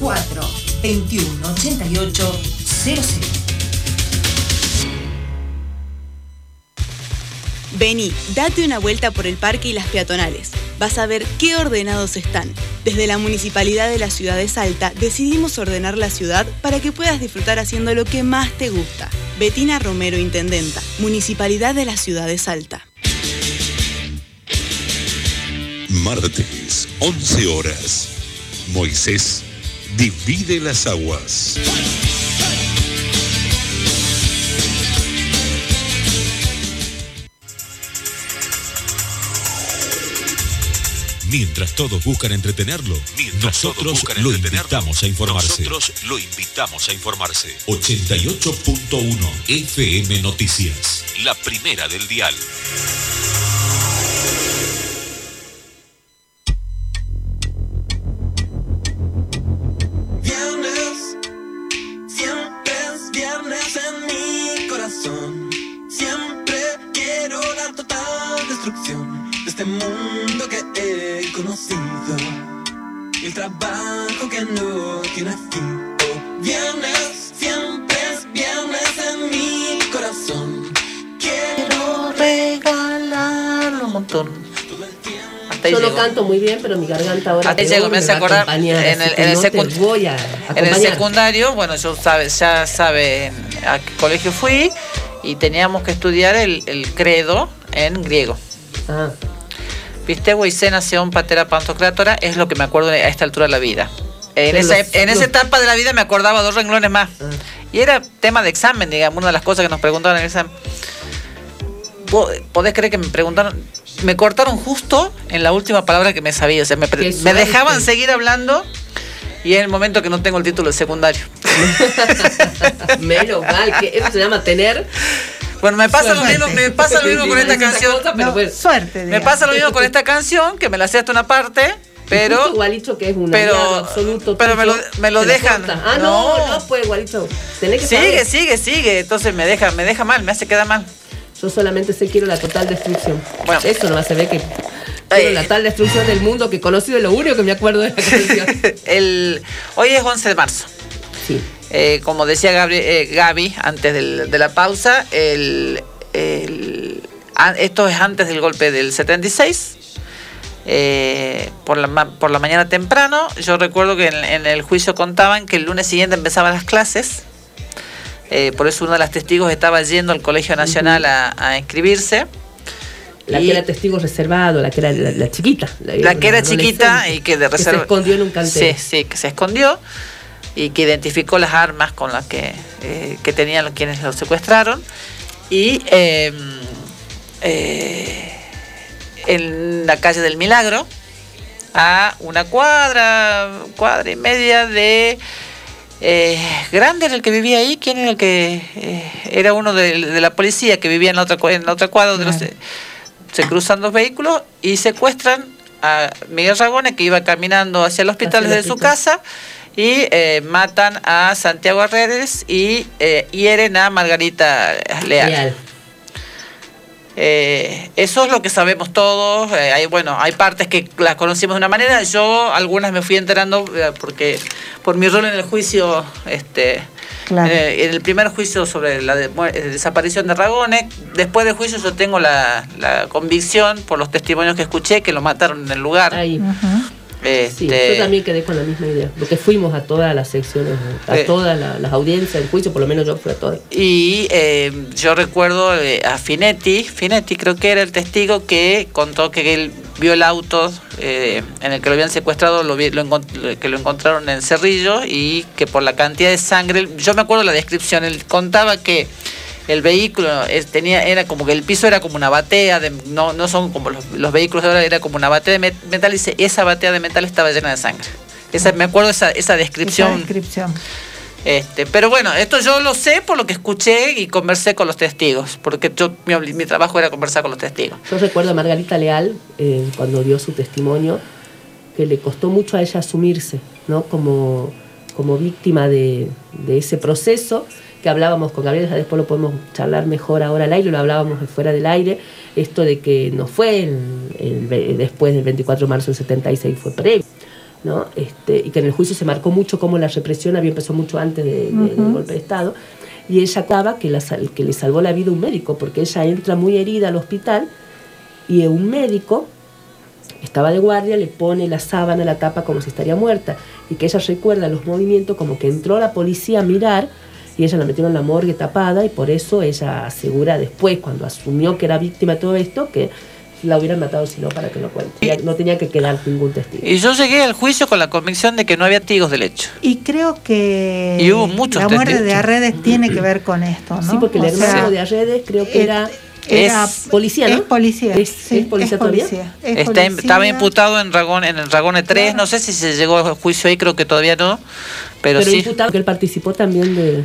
421-8800. Vení, date una vuelta por el parque y las peatonales. Vas a ver qué ordenados están. Desde la Municipalidad de la Ciudad de Salta decidimos ordenar la ciudad para que puedas disfrutar haciendo lo que más te gusta. Betina Romero, Intendenta, Municipalidad de la Ciudad de Salta. Martes, 11 horas. Moisés divide las aguas. Mientras todos buscan entretenerlo, nosotros lo invitamos a informarse. Nosotros lo invitamos a informarse. 88.1 FM Noticias. La primera del dial. Canto muy bien, pero mi garganta ahora ahí peor llego, me hace a acordar en el, en el no voy a en el secundario, bueno, yo sabe, ya saben a qué colegio fui y teníamos que estudiar el, el credo en griego. Ah. Viste, Weisena, Seón, Patera, Pantocrátora, es lo que me acuerdo a esta altura de la vida. En, esa, los- en esa los- etapa de la vida me acordaba dos renglones más. Y era tema de examen, digamos, una de las cosas que nos preguntaban en el examen. ¿Vos ¿Podés creer que me preguntaron? Me cortaron justo en la última palabra que me sabía. O sea, me, dejaban seguir hablando y en el momento que no tengo el título de secundario. Menos mal, que eso se llama tener. Bueno, me pasa lo mismo, me pasa lo mismo con esta canción. cosa, pero bueno. Suerte. Me pasa lo mismo con esta canción, que me la sé hasta una parte, pero. Igualito que es un pero- absoluto. pero me lo- me lo te dejan. Ah, no, No. no, pues igualito. Tenés que Sigue, saber. sigue, sigue. Entonces me deja, me deja mal, me hace quedar mal. Yo solamente sé quiero la total destrucción. Bueno. Eso no se ve que quiero Eh. la total destrucción del mundo que he conocido es lo único que me acuerdo de la canción. El, hoy es 11 de marzo. Sí. Eh, como decía Gabri- eh, Gaby antes del- de la pausa, el, el- a- esto es antes del golpe del 76. eh, por, la, por la mañana temprano, yo recuerdo que en, en el juicio contaban que el lunes siguiente empezaban las clases. Eh, por eso uno de los testigos estaba yendo al Colegio Nacional a, a inscribirse. La Y- que era testigo reservado, la que era la, la chiquita. la que era chiquita y que de se reserva escondió en un cantero. Sí, sí, que se escondió y que identificó las armas con las que, eh, que tenían los quienes lo secuestraron. Y eh, eh, en la calle del Milagro, a una cuadra, cuadra y media de eh, Grande era el que vivía ahí, ¿quién era el que eh, era uno de, de la policía que vivía en la otra, en la otra cuadra donde los- se cruzan dos vehículos y secuestran a Miguel Ragone que iba caminando hacia el hospital Hacia el desde su casa y eh, matan a Santiago Redes y eh, hieren a Margarita Leal. Leal. Eh, eso es lo que sabemos todos. eh, hay, bueno, hay partes que las conocimos de una manera. Yo algunas me fui enterando eh, porque por mi rol en el juicio, este, Claro. eh, en el primer juicio sobre la de- desaparición de Ragone, después del juicio yo tengo la, la convicción por los testimonios que escuché que lo mataron en el lugar. Ahí. Este, yo también quedé con la misma idea, porque fuimos a todas las secciones, a Eh. todas la- las audiencias del juicio, por lo menos yo fui a todas. Y eh, yo recuerdo eh, a Finetti, Finetti creo que era el testigo que contó que él vio el auto eh, en el que lo habían secuestrado, lo vi- lo encont- que lo encontraron en Cerrillo y que por la cantidad de sangre, yo me acuerdo la descripción, él contaba que el vehículo es- tenía era como que el piso era como una batea, de, no, no son como los, los vehículos de ahora, era como una batea de met- metal y dice, esa batea de metal estaba llena de sangre. Esa, me acuerdo esa, esa descripción. Esa descripción. Este, pero bueno, esto yo lo sé por lo que escuché y conversé con los testigos, porque yo mi, mi trabajo era conversar con los testigos. Yo recuerdo a Margarita Leal, eh, cuando dio su testimonio, que le costó mucho a ella asumirse, ¿no? Como, como víctima de, de ese proceso que hablábamos con Gabriel, después lo podemos charlar mejor ahora al aire, lo hablábamos fuera del aire, esto de que no fue el, el después del 24 de marzo del 76, fue previo. ¿no? Este, y que en el juicio se marcó mucho cómo la represión había empezado mucho antes de- de- del Ujú. golpe de Estado. Y ella acaba que, la que le salvó la vida un médico, porque ella entra muy herida al hospital y un médico estaba de guardia, le pone la sábana, la tapa como si estaría muerta. Y que ella recuerda los movimientos como que entró la policía a mirar y ella la metieron en la morgue tapada y por eso ella asegura después, cuando asumió que era víctima de todo esto, que la hubieran matado si no para que lo cuente. No tenía que quedar ningún testigo. Y yo llegué al juicio con la convicción de que no había testigos del hecho. Y creo que Y hubo muchos la muerte testigos. de Arredes tiene que ver con esto, ¿no? Sí, porque el sea, hermano de Arredes creo que era, era- policía, ¿no? Es policía. ¿Es, sí, es policía es todavía? policía, es Está, policía. estaba imputado en Ragón, en el Ragone 3, no sé si se llegó al juicio ahí, creo que todavía no, pero, Pero, sí, imputado que él participó también de...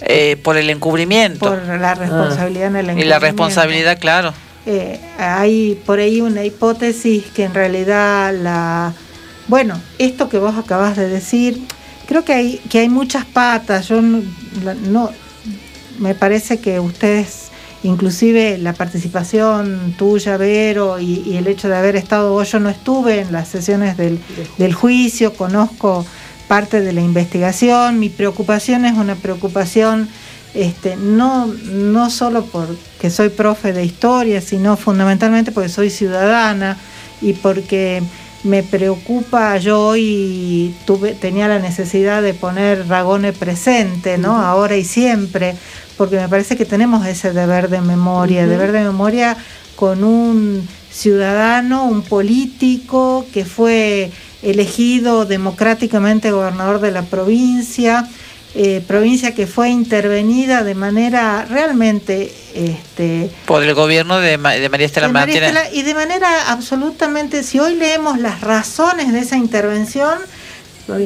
eh, por el encubrimiento. por la responsabilidad en el y la encubrimiento. responsabilidad, claro. Eh, hay por ahí una hipótesis que en realidad la bueno esto que vos acabas de decir creo que hay que hay muchas patas yo no- me parece que ustedes inclusive la participación tuya Vero y, y el hecho de haber estado vos yo no estuve en las sesiones del, del juicio conozco parte de la investigación. Mi preocupación es una preocupación este, no, no solo porque soy profe de historia, sino fundamentalmente porque soy ciudadana y porque me preocupa, yo hoy tuve, tenía la necesidad de poner Ragone presente, ¿no? Ahora y siempre, porque me parece que tenemos ese deber de memoria, deber de memoria con un ciudadano, un político que fue elegido democráticamente gobernador de la provincia, eh, provincia que fue intervenida de manera realmente este, Por el gobierno de, Ma- de María Estela Martínez. Y de manera absolutamente, si hoy leemos las razones de esa intervención,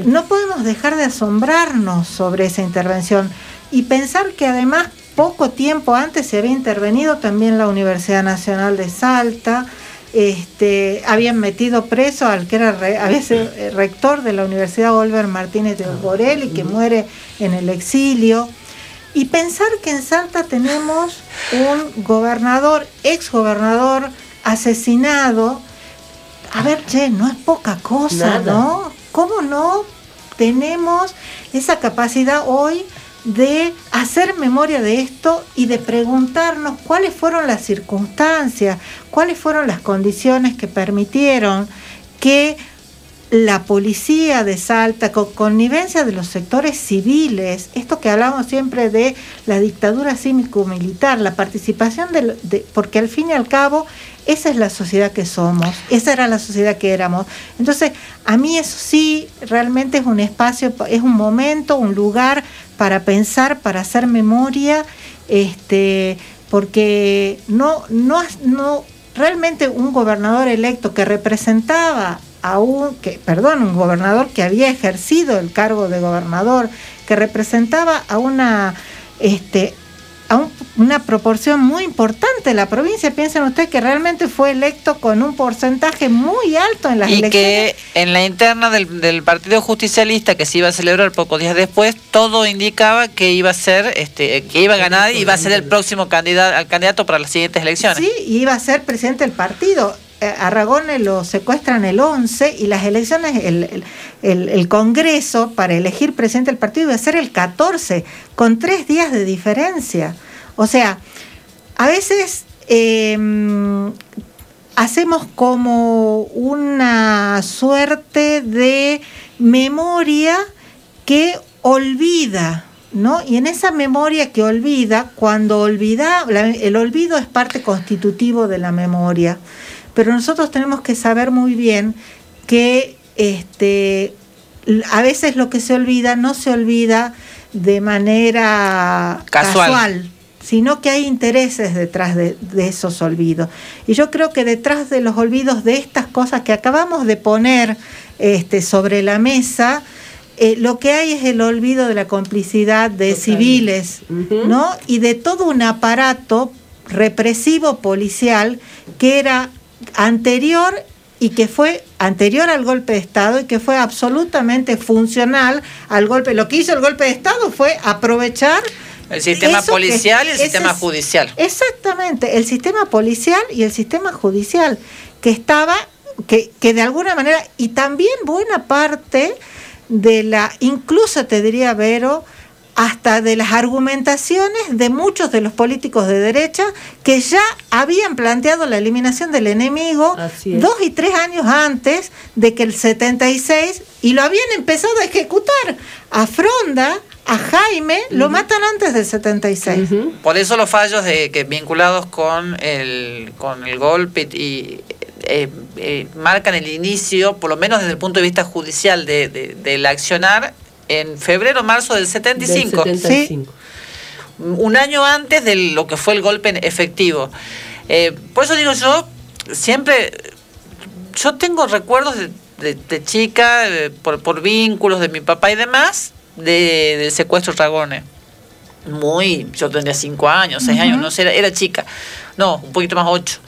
no podemos dejar de asombrarnos sobre esa intervención y pensar que además poco tiempo antes se había intervenido también la Universidad Nacional de Salta, este, habían metido preso al que era re- eh, rector de la Universidad Oliver Martínez de Borelli, que muere en el exilio. Y pensar que en Salta tenemos un gobernador, ex gobernador, asesinado. A ver, che, no es poca cosa, Nada. ¿no? ¿Cómo no tenemos esa capacidad hoy de hacer memoria de esto y de preguntarnos cuáles fueron las circunstancias, cuáles fueron las condiciones que permitieron que la policía de Salta, con connivencia de los sectores civiles, esto que hablamos siempre de la dictadura cívico-militar, la participación de, porque al fin y al cabo esa es la sociedad que somos, esa era la sociedad que éramos. Entonces, a mí eso sí, realmente es un espacio, es un momento, un lugar para pensar, para hacer memoria, este, porque no, no, no, realmente un gobernador electo que representaba a un, que, perdón, un gobernador que había ejercido el cargo de gobernador, que representaba a una, este, a un- una proporción muy importante de la provincia. Piensen ustedes que realmente fue electo con un porcentaje muy alto en las y elecciones. que en la interna del, del Partido Justicialista que se iba a celebrar pocos días después, todo indicaba que iba a ser, este, que iba a ganar y iba a ser el próximo candidato, al candidato para las siguientes elecciones. Sí, y iba a ser presidente del partido. Eh, A Ragone lo secuestran el 11 y las elecciones, el, el- el- Congreso para elegir presidente del partido iba a ser el 14, con tres días de diferencia. O sea, a veces eh, hacemos como una suerte de memoria que olvida, ¿no? Y en esa memoria que olvida, cuando olvida, el olvido es parte constitutivo de la memoria, pero nosotros tenemos que saber muy bien que este, a veces lo que se olvida no se olvida de manera Casual. casual sino que hay intereses detrás de, de esos olvidos. Y yo creo que detrás de los olvidos de estas cosas que acabamos de poner este, sobre la mesa, eh, lo que hay es el olvido de la complicidad de civiles, ¿no? Y de todo un aparato represivo policial que era anterior y que fue anterior al golpe de Estado y que fue absolutamente funcional al golpe. Lo que hizo el golpe de Estado fue aprovechar El sistema eso que- policial y el sistema es- judicial. Exactamente, el sistema policial y el sistema judicial, que estaba, que, que de alguna manera, y también buena parte de la, incluso te diría Vero, hasta de las argumentaciones de muchos de los políticos de derecha que ya habían planteado la eliminación del enemigo dos y tres años antes de que el 76 y lo habían empezado a ejecutar. A Fronda, a Jaime, lo matan antes del 76. Por eso los fallos de, que vinculados con el, con el golpe y eh, eh, marcan el inicio, por lo menos desde el punto de vista judicial, de, de- del accionar en febrero marzo del 75. Del 75. Un año antes de lo que fue el golpe en efectivo. Eh, por eso digo yo, siempre, yo tengo recuerdos de, de- de chica, eh, por, por vínculos de mi papá y demás, de, del secuestro de Ragone. Muy, yo tenía cinco años, seis años, no sé, era, era chica. No, un poquito más ocho.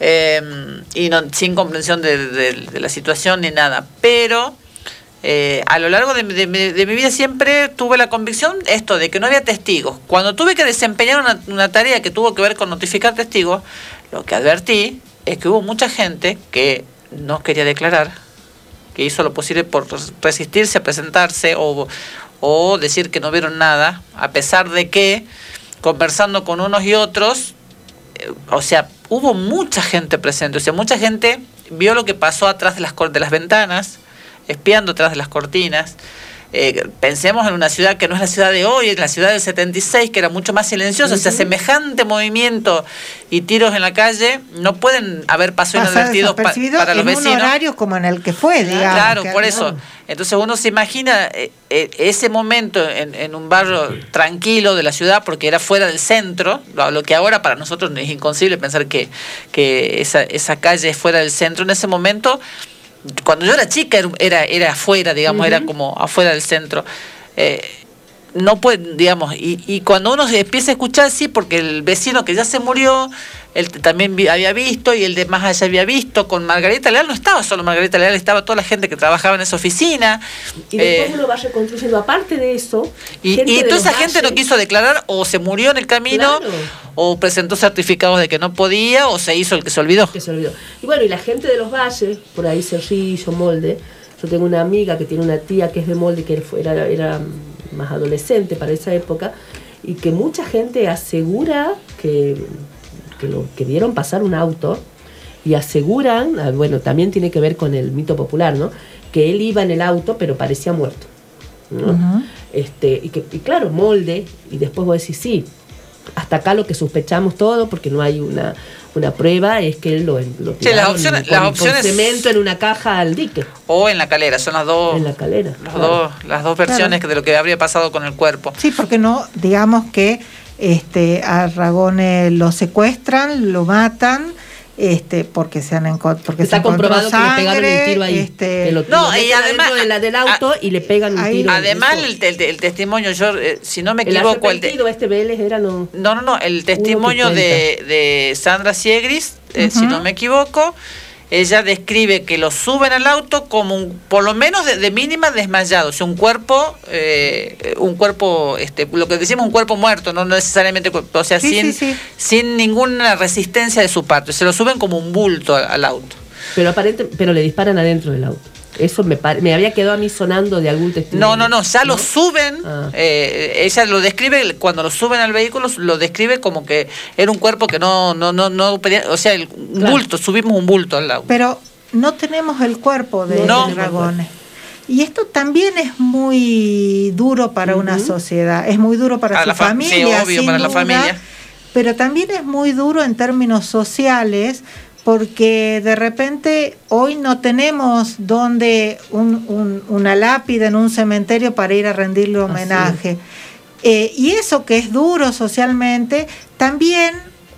Eh, y no, sin comprensión de la situación ni nada. Pero eh, a lo largo de, mi- de de mi vida siempre tuve la convicción esto de que no había testigos. Cuando tuve que desempeñar una, tarea que tuvo que ver con notificar testigos, lo que advertí es que hubo mucha gente que no quería declarar, que hizo lo posible por res- resistirse a presentarse o, o decir que no vieron nada, a pesar de que conversando con unos y otros, eh, o sea, hubo mucha gente presente, o sea, mucha gente vio lo que pasó atrás de las, de las ventanas, espiando atrás de las cortinas. Eh, pensemos en una ciudad que no es la ciudad de hoy, es la ciudad del 76, que era mucho más silenciosa. O sea, semejante movimiento y tiros en la calle no pueden haber pasado Pasar inadvertidos pa- para los en un vecinos. horario como en el que fue, digamos. Claro, por eso. Entonces uno se imagina eh, eh, ese momento en, en un barrio tranquilo de la ciudad, porque era fuera del centro, lo, lo que ahora para nosotros es inconcebible pensar que, que esa, esa calle es fuera del centro. En ese momento, cuando yo era chica, era, era, era afuera, digamos, era como afuera del centro. Eh, no puede, digamos, y, y cuando uno se empieza a escuchar, sí, porque el vecino que ya se murió, él también había visto y el de más allá había visto, con Margarita Leal no estaba solo Margarita Leal, estaba toda la gente que trabajaba en esa oficina. Y después eh, uno va reconstruyendo, aparte de eso, y, y toda esa gente no quiso declarar o se murió en el camino Claro. o presentó certificados de que no podía o se hizo el que se olvidó. Que se olvidó. Y bueno, y la gente de los valles, por ahí Cerrillo, Molde, yo tengo una amiga que tiene una tía que es de Molde, que era, era más adolescente para esa época, y que mucha gente asegura que, que lo que vieron pasar un auto y aseguran, ah, bueno, también tiene que ver con el mito popular, ¿no? Que él iba en el auto, pero parecía muerto. este, y, que, y claro, molde, y después vos decís, sí, hasta acá lo que sospechamos todo, porque no hay una, una prueba, es que él lo, lo Sí, las opciones- con- las con opciones- cemento en una caja al dique. O en la calera, son las dos, En la calera. las claro. dos, las dos versiones de lo que habría pasado con el cuerpo. Sí, porque no, digamos que este, a Ragone lo secuestran, lo matan, este, porque se han porque Está se comprobado que le pegaron sangre, un tiro ahí. este, Que lo- No, y además- de la del auto y le pegan un tiro. Además, el, el- el testimonio, yo, eh, si no me el equivoco, el de- este Vélez era no. no, no, no, el testimonio de, de Sandra Siegris, eh, si Ujú. no me equivoco, ella describe que lo suben al auto como un, por lo menos de, de mínima desmayado, o sea, un cuerpo, eh, un cuerpo, este, lo que decimos un cuerpo muerto, no necesariamente, o sea, Sí, sin, sí, sí. sin ninguna resistencia de su parte, se lo suben como un bulto al, al auto. Pero aparente, pero le disparan adentro del auto. Eso me, pare- me había quedado a mí sonando de algún testimonio. No, no, no, ya lo suben, Ah. eh, ella lo describe, cuando lo suben al vehículo, lo describe como que era un cuerpo que no, no, no, no, pedía- o sea, el- un Claro. bulto, subimos un bulto al auto. Pero no tenemos el cuerpo de No. dragones. Y esto también es muy duro para una sociedad, es muy duro para A su la fa- sí, familia, obvio, sin para la familia. pero también es muy duro en términos sociales porque de repente hoy no tenemos donde un- un- una lápida en un cementerio para ir a rendirle homenaje. Eh, y eso que es duro socialmente, también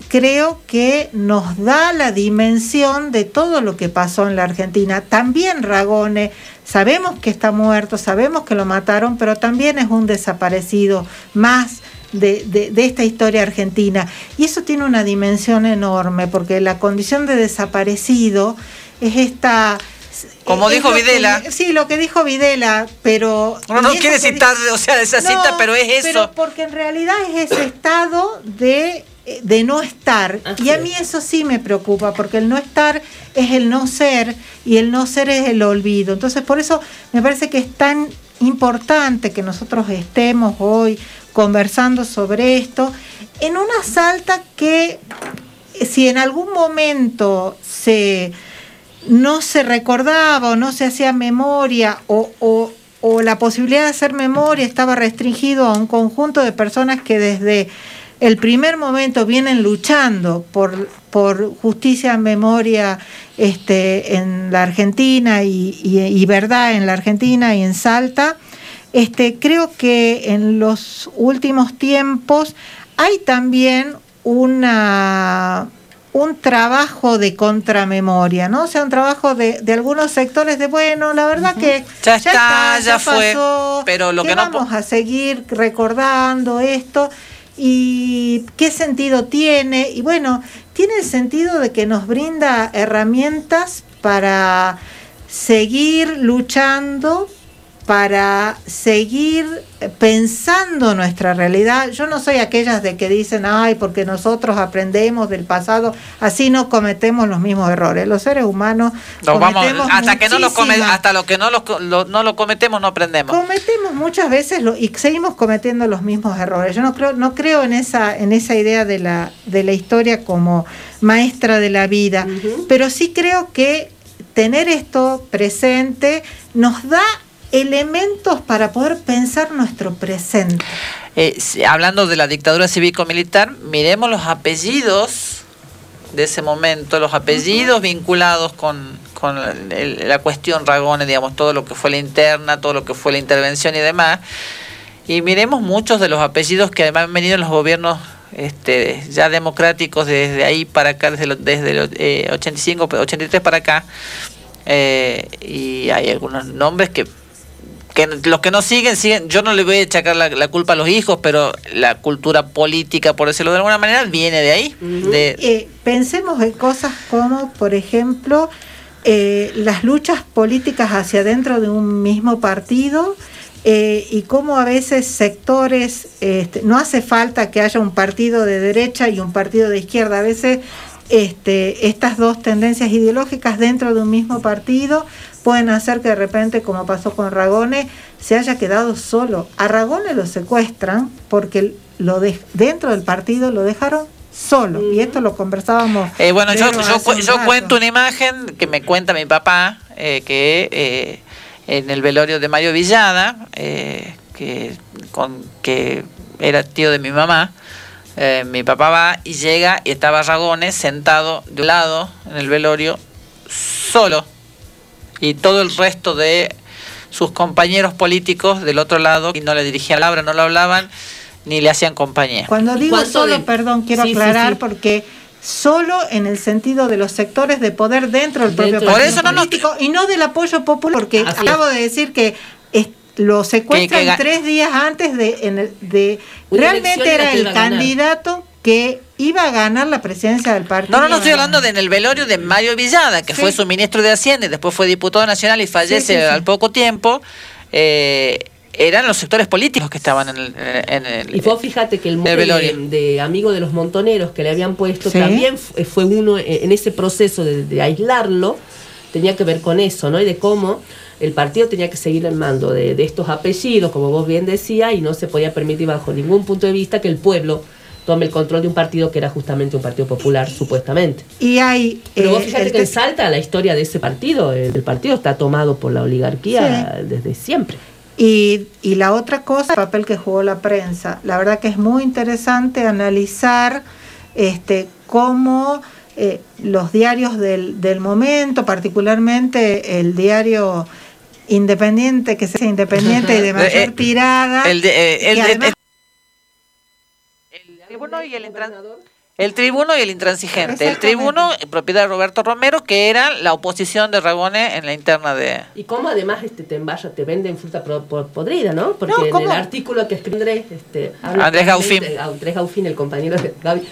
creo que nos da la dimensión de todo lo que pasó en la Argentina. También Ragone, sabemos que está muerto, sabemos que lo mataron, pero también es un desaparecido más de, de- de esta historia argentina. Y eso tiene una dimensión enorme, porque la condición de desaparecido es esta... Como es dijo que- Videla. sí, lo que dijo Videla, pero... Uno no quiere citar, o sea, esa cita, No, pero es eso. Pero porque en realidad es ese estado de, de no estar. y a mí eso sí me preocupa, porque el no estar es el no ser y el no ser es el olvido. Entonces, por eso me parece que es tan importante que nosotros estemos hoy conversando sobre esto en una salta que eh, si en algún momento se no se recordaba o no se hacía memoria o, o- la posibilidad de hacer memoria estaba restringido a un conjunto de personas que desde el primer momento vienen luchando por, por justicia, memoria este, en la Argentina y verdad en la Argentina y en Salta. Este, creo que en los últimos tiempos hay también una un trabajo de contramemoria, ¿no? O sea, un trabajo de, de algunos sectores de, bueno, la verdad que Ya está, ya fue, pasó, pero lo que no vamos a seguir recordando esto y qué sentido tiene. Y bueno, tiene el sentido de que nos brinda herramientas para seguir luchando, para seguir pensando nuestra realidad. Yo no soy aquellas de que dicen, ay, porque nosotros aprendemos del pasado, así no cometemos los mismos errores. Los seres humanos Nos vamos, cometemos hasta que no lo come, hasta lo que no lo, co- lo- no lo cometemos no aprendemos. Cometemos muchas veces lo- y seguimos cometiendo los mismos errores. Yo no creo, no creo en esa, en esa idea de la, de la historia como maestra de la vida, pero sí creo que tener esto presente nos da elementos para poder pensar nuestro presente. Eh, hablando de la dictadura cívico-militar, miremos los apellidos de ese momento, los apellidos vinculados con, con la cuestión Ragones, digamos, todo lo que fue la interna, todo lo que fue la intervención y demás. Y miremos muchos de los apellidos que además han venido en los gobiernos este, ya democráticos desde ahí para acá, desde, lo- desde el eh, 85, 83 para acá. Eh, y hay algunos nombres que que los que no siguen, siguen. Yo no le voy a echar la, la culpa a los hijos, pero la cultura política, por decirlo de alguna manera, viene de ahí. de, Eh, pensemos en cosas como, por ejemplo, eh, las luchas políticas hacia dentro de un mismo partido eh, y cómo a veces sectores, este, no hace falta que haya un partido de derecha y un partido de izquierda, a veces este, estas dos tendencias ideológicas dentro de un mismo partido pueden hacer que de repente, como pasó con Ragone, se haya quedado solo. A Ragone lo secuestran porque lo de, dentro del partido lo dejaron solo. Y esto lo conversábamos. Eh, bueno, yo, yo, cu- yo cuento una imagen que me cuenta mi papá, eh, que eh, en el velorio de Mario Villada, eh, que, con, que era tío de mi mamá, mi papá va y llega y estaba Ragones sentado de un lado en el velorio, solo, y todo el resto de sus compañeros políticos del otro lado, y no le dirigían la palabra, no lo hablaban, ni le hacían compañía. Cuando digo ¿Cuánto solo, de- perdón, quiero Sí, aclarar sí. porque solo en el sentido de los sectores de poder dentro del propio Dentro partido Por eso no nos- político y no del apoyo popular, porque Así acabo de decir que es- lo secuestran Que- que tres días antes de, en el- de Una realmente era el candidato que iba a ganar la presidencia del partido. No, no, no estoy hablando de en el velorio de Mario Villada, que Sí. fue su ministro de Hacienda y después fue diputado nacional y fallece Sí, sí, sí. al poco tiempo. eh, eran los sectores políticos que estaban en el. en el- Y vos fíjate que el El mote velorio. de, de amigo de los montoneros que le habían puesto Sí. también fu- fue uno eh, en ese proceso de, de aislarlo, tenía que ver con eso, ¿no? Y de cómo el partido tenía que seguir el mando de, de estos apellidos, como vos bien decías, y no se podía permitir bajo ningún punto de vista que el pueblo tome el control de un partido que era justamente un partido popular, supuestamente. Y hay. Pero vos eh, fíjate que en Salta la historia de ese partido, el, el partido está tomado por la oligarquía desde siempre. Y, y la otra cosa, el papel que jugó la prensa. La verdad que es muy interesante analizar este, cómo eh, los diarios del, del momento, particularmente el diario independiente, que se hace independiente y de mayor Eh, eh, tirada. el de- eh, que el de- además- el tribuno y el el tribuno y el intransigente. El tribuno, propiedad de Roberto Romero, que era la oposición de Ragone en la interna de. Y cómo además este, te, envaya- te venden fruta pro- podrida, ¿no? Porque No, en el artículo que escribe Andrés, este, Andrés Gaufín. Andrés Gaufín, el compañero de Gaby,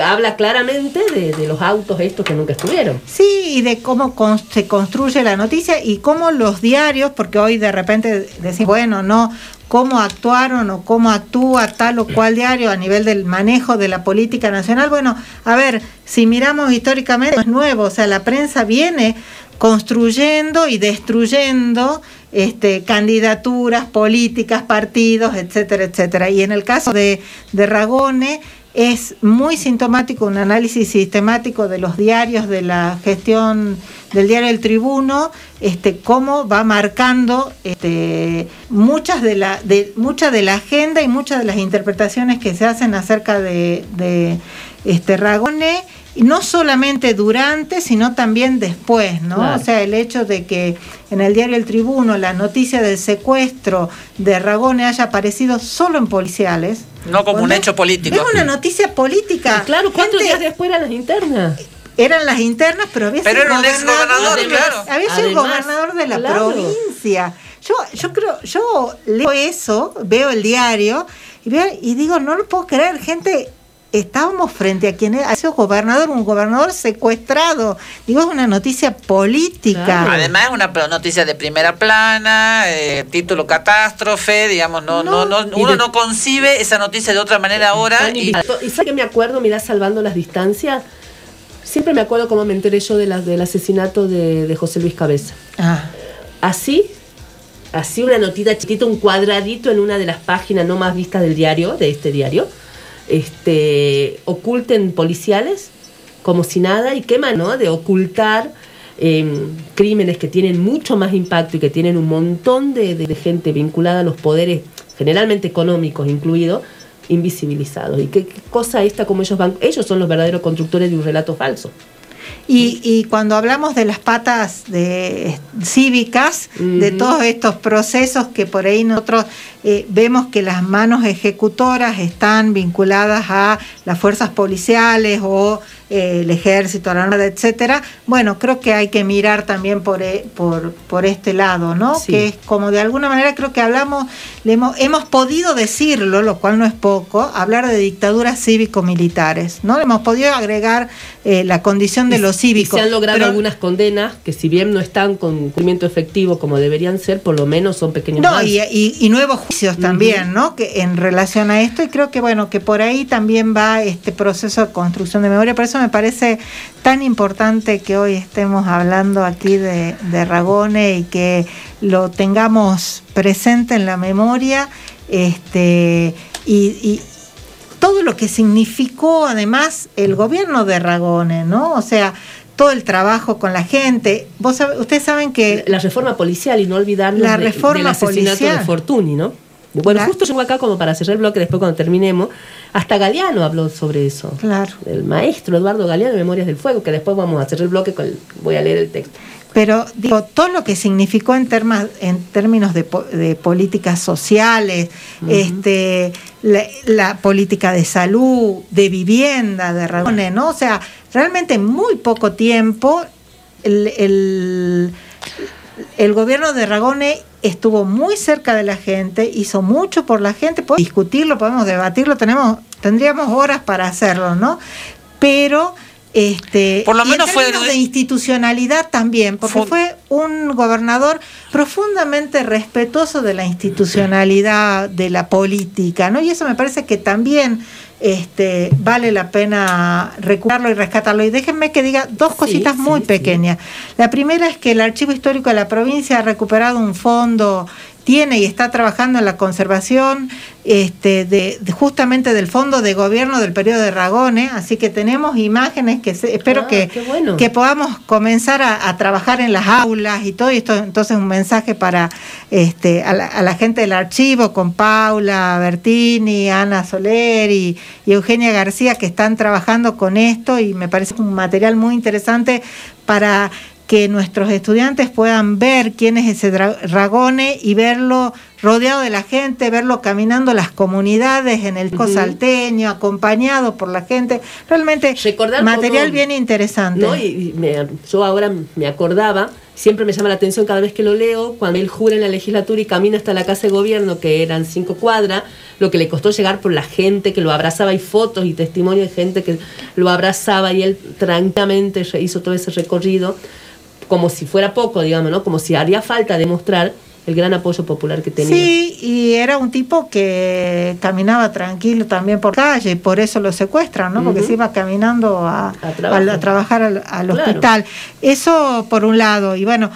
habla claramente de, de los autos estos que nunca estuvieron. Sí, y de cómo con- se construye la noticia y cómo los diarios, porque hoy de repente decimos, bueno, no, cómo actuaron o cómo actúa tal o cual diario a nivel del manejo de la política nacional. Bueno, a ver, si miramos históricamente, es nuevo, o sea, la prensa viene construyendo y destruyendo este, candidaturas políticas, partidos, etcétera, etcétera. Y en el caso de, de Ragone es muy sintomático un análisis sistemático de los diarios de la gestión del diario El Tribuno, este, cómo va marcando este, muchas de la, de, mucha de la agenda y muchas de las interpretaciones que se hacen acerca de, de este, Ragone y no solamente durante, sino también después, ¿no? Claro. O sea, el hecho de que en el diario El Tribuno la noticia del secuestro de Ragone haya aparecido solo en policiales. No como un hecho político. Es una noticia política. Y claro, cuatro Gente- días después eran las internas. Eran las internas, pero había Pero sido era un ex gobernador, de- claro. Había sido Además, gobernador de la claro. provincia. Yo, yo creo, yo leo eso, veo el diario y veo y digo, no lo puedo creer, gente. Estábamos frente a quien ha sido gobernador, un gobernador secuestrado. Digo, es una noticia política. Claro. Además es una noticia de primera plana, eh, título catástrofe, digamos, no, no, no, uno de- no concibe esa noticia de otra manera ahora y. ¿Y sabes que me acuerdo, mirá, salvando las distancias? Siempre me acuerdo cómo me enteré yo de la- del asesinato de, de José Luis Cabeza. Ah, Así, así una notita chiquita, un cuadradito en una de las páginas no más vistas del diario, de este diario, este, oculten policiales como si nada y queman, ¿no? De ocultar eh, crímenes que tienen mucho más impacto y que tienen un montón de, gente vinculada a los poderes, generalmente económicos incluidos, invisibilizados. Y qué, qué cosa esta como ellos van, ellos son los verdaderos constructores de un relato falso. Y, y cuando hablamos de las patas de, cívicas, de todos estos procesos que por ahí nosotros eh, vemos que las manos ejecutoras están vinculadas a las fuerzas policiales o eh, el ejército, la armada, etcétera. Bueno, creo que hay que mirar también por, e- por, por este lado, ¿no? Sí. Que es como de alguna manera creo que hablamos, le hemos, hemos podido decirlo, lo cual no es poco, hablar de dictaduras cívico-militares, ¿no? Hemos podido agregar eh, la condición de Y- los cívicos. Y se han logrado pero- algunas condenas que si bien no están con cumplimiento efectivo como deberían ser, por lo menos son pequeños No, y, y- y nuevos juicios también, ¿no? Que en relación a esto, y creo que bueno, que por ahí también va este proceso de construcción de memoria. Por eso me parece tan importante que hoy estemos hablando aquí de, de Ragone y que lo tengamos presente en la memoria. Este, y, y todo lo que significó además el gobierno de Ragone, ¿no? O sea, todo el trabajo con la gente. Vos ustedes saben que La reforma policial y no olvidarnos La reforma del asesinato policial. de Fortuny, ¿no? Bueno, justo llegó acá como para cerrar el bloque, después cuando terminemos, hasta Galeano habló sobre eso. Claro. El maestro Eduardo Galeano, Memorias del Fuego, que después vamos a cerrar el bloque, con el- voy a leer el texto. pero digo, todo lo que significó en, términos de, po- de políticas sociales, este, la, la política de salud, de vivienda, de Ragone, ¿no? O sea, realmente en muy poco tiempo el, el- el gobierno de Ragone estuvo muy cerca de la gente, hizo mucho por la gente, podemos discutirlo, podemos debatirlo, tenemos, tendríamos horas para hacerlo, ¿no? Pero este Por lo y en menos fue de institucionalidad también, porque Fue- fue un gobernador profundamente respetuoso de la institucionalidad de la política, ¿no? Y eso me parece que también este, vale la pena recuperarlo y rescatarlo. Y déjenme que diga dos cositas muy pequeñas. La primera es que el Archivo Histórico de la provincia ha recuperado un fondo tiene y está trabajando en la conservación este, de, de- justamente del fondo de gobierno del periodo de Ragone, así que tenemos imágenes que se- espero Ah, que, bueno. que podamos comenzar a, a trabajar en las aulas y todo esto, entonces un mensaje para este, a, la, a la gente del archivo con Paula Bertini, Ana Soler y, y Eugenia García que están trabajando con esto y me parece un material muy interesante para que nuestros estudiantes puedan ver quién es ese Ragone y verlo rodeado de la gente, verlo caminando las comunidades en el Ujú. salteño, acompañado por la gente. Realmente Recordar material bien interesante. ¿no? Y, y me- yo ahora me acordaba, siempre me llama la atención cada vez que lo leo, cuando él jura en la legislatura y camina hasta la casa de gobierno, que eran cinco cuadras, lo que le costó llegar por la gente que lo abrazaba, hay fotos y testimonios de gente que lo abrazaba y él tranquilamente hizo todo ese recorrido, como si fuera poco, digamos, ¿no? Como si haría falta demostrar el gran apoyo popular que tenía. Sí, y era un tipo que caminaba tranquilo también por calle, y por eso lo secuestran, ¿no? Porque se iba caminando a, a trabajar al, al Claro. hospital. Eso por un lado, y bueno,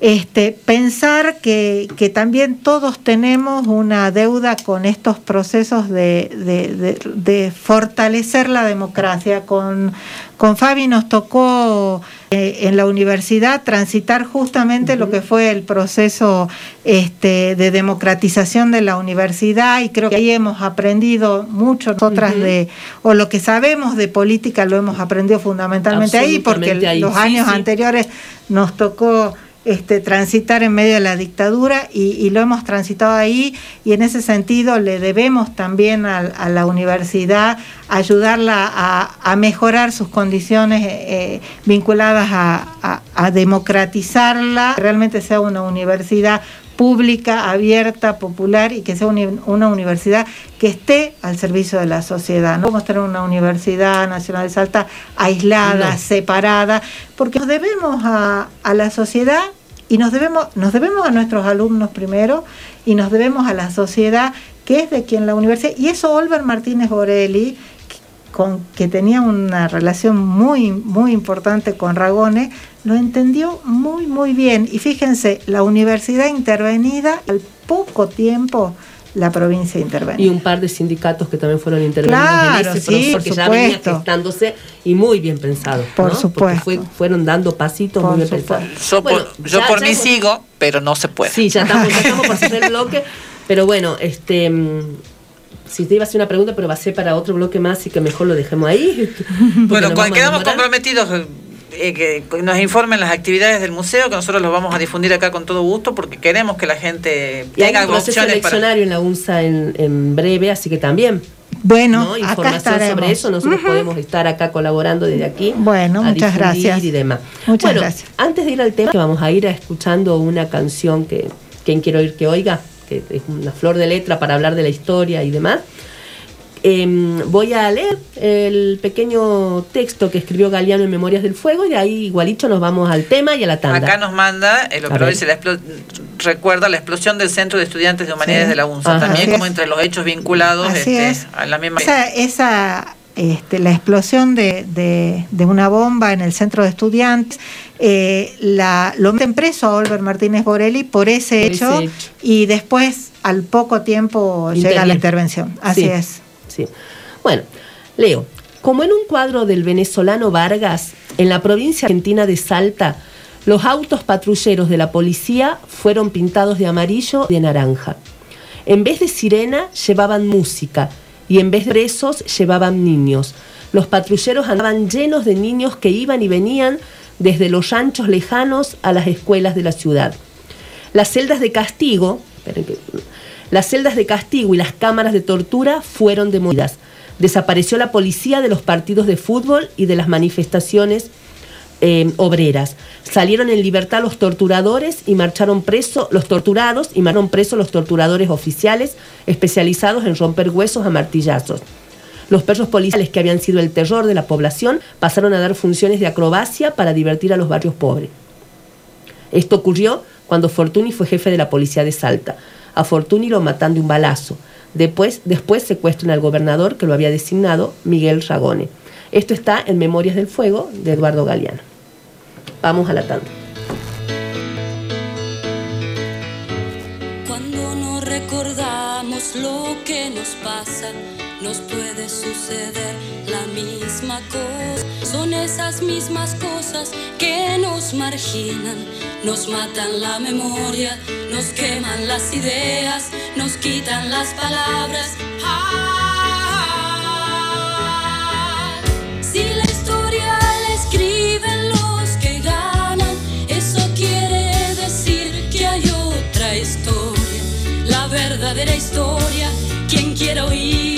este, pensar que, que también todos tenemos una deuda con estos procesos de, de- de- de fortalecer la democracia. Con, con Fabi nos tocó eh, en la universidad transitar justamente lo que fue el proceso este, de democratización de la universidad y creo que ahí hemos aprendido mucho nosotras de, o lo que sabemos de política lo hemos aprendido fundamentalmente ahí porque ahí, los sí, años sí. anteriores nos tocó este, transitar en medio de la dictadura y, y lo hemos transitado ahí y en ese sentido le debemos también a, a la universidad ayudarla a, a mejorar sus condiciones eh, vinculadas a, democratizarla, que realmente sea una universidad pública, abierta, popular y que sea una, una universidad que esté al servicio de la sociedad. No podemos tener una universidad nacional de Salta aislada, No. separada, porque nos debemos a, a la sociedad y nos debemos, nos debemos a nuestros alumnos primero y nos debemos a la sociedad que es de quien la universidad, y eso Olver Martínez Borelli, con, que tenía una relación muy, muy importante con Ragone, lo entendió muy, muy bien. Y fíjense, la universidad intervenida, al poco tiempo, la provincia intervenida. Y un par de sindicatos que también fueron intervenidos Claro, en ese sí, proceso que ya venía gestándose y muy bien pensado. Por ¿no? supuesto. Porque fue- fueron dando pasitos Por muy bien supuesto. pensados. Yo Bueno, por, yo ya- por ya mí hemos- sigo, pero no se puede. Sí, ya estamos, ya estamos por hacer el bloque. Pero bueno, este. mm, Si te iba a hacer una pregunta, pero va a ser para otro bloque más, así que mejor lo dejemos ahí. Bueno, quedamos comprometidos eh, que nos informen las actividades del museo, que nosotros los vamos a difundir acá con todo gusto, porque queremos que la gente Y hay tenga un proceso opciones para... eleccionario en la UNSA en, en breve, así que también. Bueno, ¿no? Información sobre eso, nosotros podemos estar acá colaborando desde aquí. Bueno, a muchas difundir gracias. Y demás. Muchas bueno, gracias. antes de ir al tema, que vamos a ir a escuchando una canción que quien quiero oír que oiga, que es una flor de letra para hablar de la historia y demás. Em, voy a leer el pequeño texto que escribió Galeano en Memorias del Fuego y ahí igualito nos vamos al tema y a la tanda. Acá nos manda, el operador dice, la recuerda la explosión del Centro de Estudiantes de Humanidades Sí. de la UNSA, Ajá. también Así como es. entre los hechos vinculados este, es. a la misma... Esa, esa, este, la explosión de, de- de una bomba en el centro de estudiantes, eh, la, lo meten preso a Oliver Martínez Borelli por ese, Por ese hecho, hecho. y después al poco tiempo llega la intervención. Así Sí. es. Bueno, leo. Como en un cuadro del venezolano Vargas, en la provincia argentina de Salta, los autos patrulleros de la policía fueron pintados de amarillo y de naranja. En vez de sirena, llevaban música y en vez de presos, llevaban niños. Los patrulleros andaban llenos de niños que iban y venían desde los ranchos lejanos a las escuelas de la ciudad. Las celdas de castigo, las celdas de castigo y las cámaras de tortura fueron demolidas. Desapareció la policía de los partidos de fútbol y de las manifestaciones eh, obreras. Salieron en libertad los torturadores y marcharon presos los torturados y marcharon presos los torturadores oficiales especializados en romper huesos a martillazos. Los perros policiales que habían sido el terror de la población pasaron a dar funciones de acrobacia para divertir a los barrios pobres. Esto ocurrió cuando Fortuny fue jefe de la policía de Salta. A Fortuny lo matan de un balazo. Después, después secuestran al gobernador que lo había designado, Miguel Ragone. Esto está en Memorias del Fuego de Eduardo Galeano. Vamos a la tanda. Cuando no recordamos lo que nos pasa, nos puede suceder la misma cosa. Son esas mismas cosas que nos marginan, nos matan la memoria, nos queman las ideas, nos quitan las palabras. Ah, si la historia la escriben los que ganan, eso quiere decir que hay otra historia, la verdadera historia. Quien quiera oír,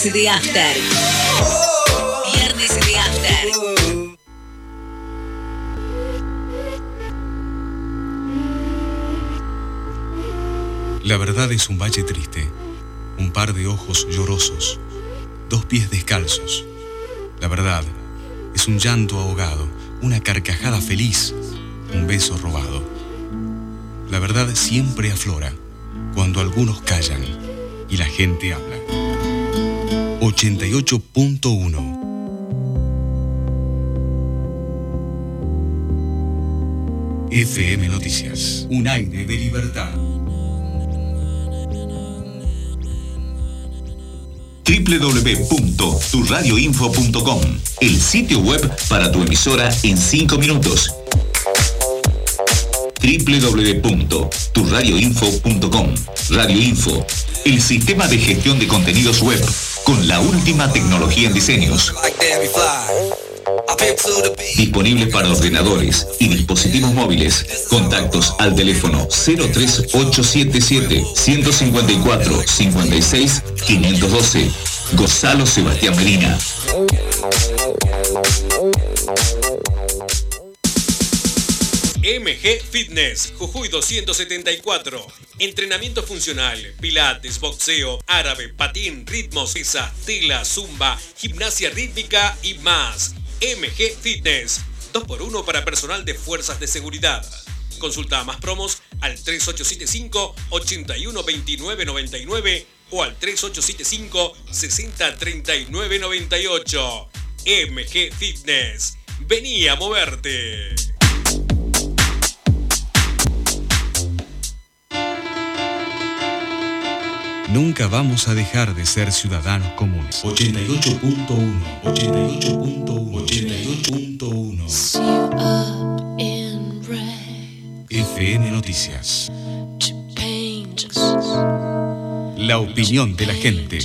Viernes de After. Viernes de After. La verdad es un valle triste, un par de ojos llorosos, dos pies descalzos. La verdad es un llanto ahogado, una carcajada feliz, un beso robado. La verdad siempre aflora cuando algunos callan y la gente habla. 88.1. FM Noticias, un aire de libertad. www.turradioinfo.com, el sitio web para tu emisora en 5 minutos. www.turradioinfo.com, Radio Info, el sistema de gestión de contenidos web con la última tecnología en diseños. Disponible para ordenadores y dispositivos móviles. Contactos al teléfono 03877 154 56 512. Gonzalo Sebastián Medina. MG Fitness, Jujuy 274. Entrenamiento funcional, pilates, boxeo, árabe, patín, ritmos, pesa, tela, zumba, gimnasia rítmica y más. MG Fitness, 2x1 para personal de fuerzas de seguridad. Consulta más promos al 3875 812999 o al 3875 603998. MG Fitness. Vení a moverte. Nunca vamos a dejar de ser ciudadanos comunes. 88.1, 88.1, 88.1. FM Noticias. La opinión de la gente.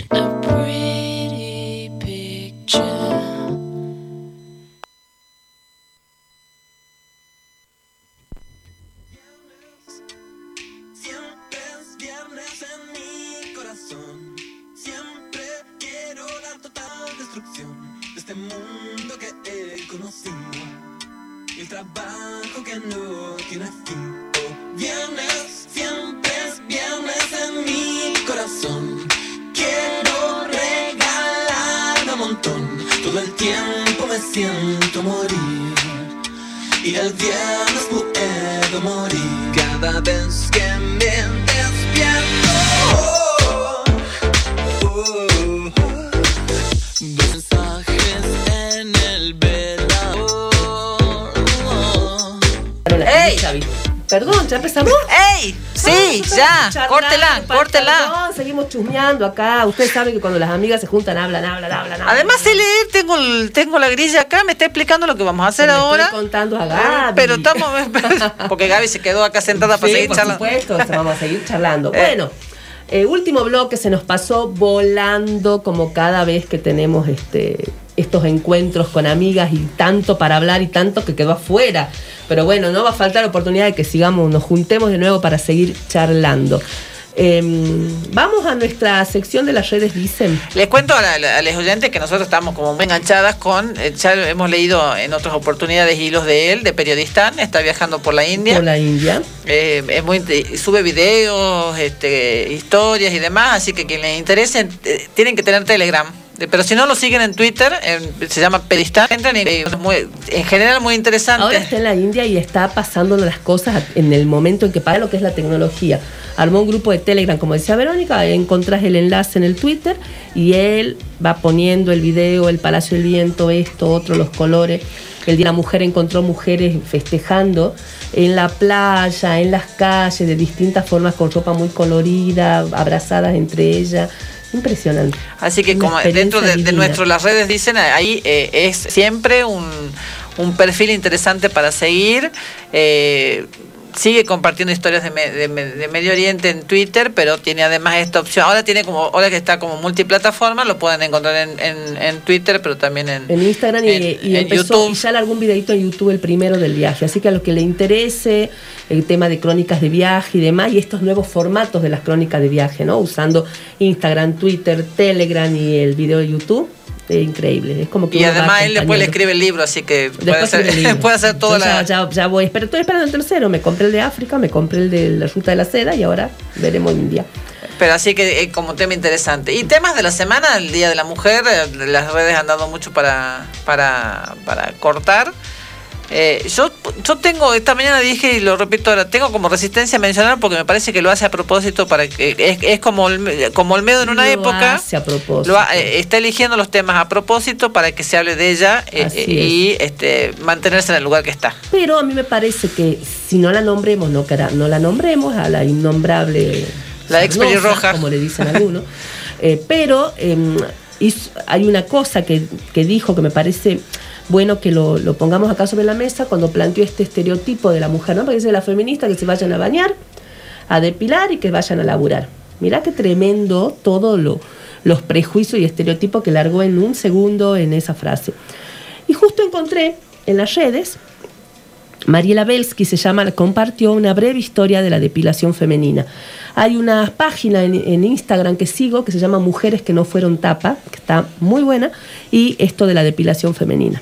Siento morir. Y el viernes puedo morir cada vez que me despierto. Oh, oh, oh. Dos mensajes en el velador. ¡Ey! Perdón, ¿ya empezamos? ¡Ey! Sí, ya, córtela, córtela. Perdón, seguimos chusmeando acá. Ustedes saben que cuando las amigas se juntan hablan, hablan, hablan. hablan. Además, sé leer, tengo, el- tengo la grilla acá, me está explicando lo que vamos a hacer Le ahora. Estoy contando a Ah, Gaby. Pero estamos. Porque Gaby se quedó acá sentada para Sí, seguir por charlando. supuesto, vamos a seguir charlando. Eh. Bueno, eh, último bloque se nos pasó volando como cada vez que tenemos este estos encuentros con amigas y tanto para hablar y tanto que quedó afuera. Pero bueno, no va a faltar oportunidad de que sigamos, nos juntemos de nuevo para seguir charlando. Em, vamos a nuestra sección de las redes dicen. Les cuento a, la- a los oyentes que nosotros estamos como muy enganchadas con, eh, ya hemos leído en otras oportunidades hilos de él, de periodistán, está viajando por la India. Por la India. Eh, es muy, inte- sube videos, este, historias y demás, así que quien les interese, eh, tienen que tener Telegram. Pero si no lo siguen en Twitter, se llama Peristán, entran eh, en general muy interesante. Ahora está en la India y está pasando las cosas en el momento en que para lo que es la tecnología. Armó un grupo de Telegram, como decía Verónica, encontrás el enlace en el Twitter y él va poniendo el video, el Palacio del Viento, esto, otro, los colores. El día la mujer encontró mujeres festejando en la playa, en las calles, de distintas formas, con ropa muy colorida, abrazadas entre ellas. Impresionante. Así que Una como dentro de, de nuestro, las redes dicen, ahí eh, es siempre un, un perfil interesante para seguir. Eh, sigue compartiendo historias de, me- de me- de Medio Oriente en Twitter, pero tiene además esta opción. Ahora tiene como, ahora que está como multiplataforma, lo pueden encontrar en, en- en Twitter, pero también en, en Instagram y, en- y en empezó YouTube. y ya algún videito en YouTube el primero del viaje. Así que a los que le interese el tema de crónicas de viaje y demás, y estos nuevos formatos de las crónicas de viaje, ¿no? Usando Instagram, Twitter, Telegram y el video de YouTube, increíble. Es como que Y además él después le escribe el libro, así que puede Después hacer, puede hacer toda Yo la... ya, ya, ya voy, pero estoy esperando el tercero. Me compré el de África, me compré el de la ruta de la seda y ahora veremos India. Pero así que eh, como tema interesante. Y temas de la semana, el Día de la Mujer, eh, las redes han dado mucho para, para, para cortar. Eh, yo, yo tengo, esta mañana dije y lo repito ahora, tengo como resistencia a mencionar porque me parece que lo hace a propósito para que es, es como el, como Olmedo en una Lo época hace a propósito. lo eh, está eligiendo los temas a propósito para que se hable de ella eh, y este mantenerse en el lugar que está. Pero a mí me parece que si no la nombremos, no, no la nombremos a la innombrable. La ex pelirroja. Como le dicen algunos. Pero em, hizo- hay una cosa que, que dijo que me parece bueno que lo, pongamos acá sobre la mesa cuando planteó este estereotipo de la mujer, ¿no? Porque dice la feminista que se vayan a bañar, a depilar y que vayan a laburar. Mirá qué tremendo todo lo, los prejuicios y estereotipos que largó en un segundo en esa frase. Y justo encontré en las redes Mariela Belsky se llama, compartió una breve historia de la depilación femenina. Hay una página en, en Instagram que sigo que se llama Mujeres que no fueron tapa, que está muy buena, y esto de la depilación femenina.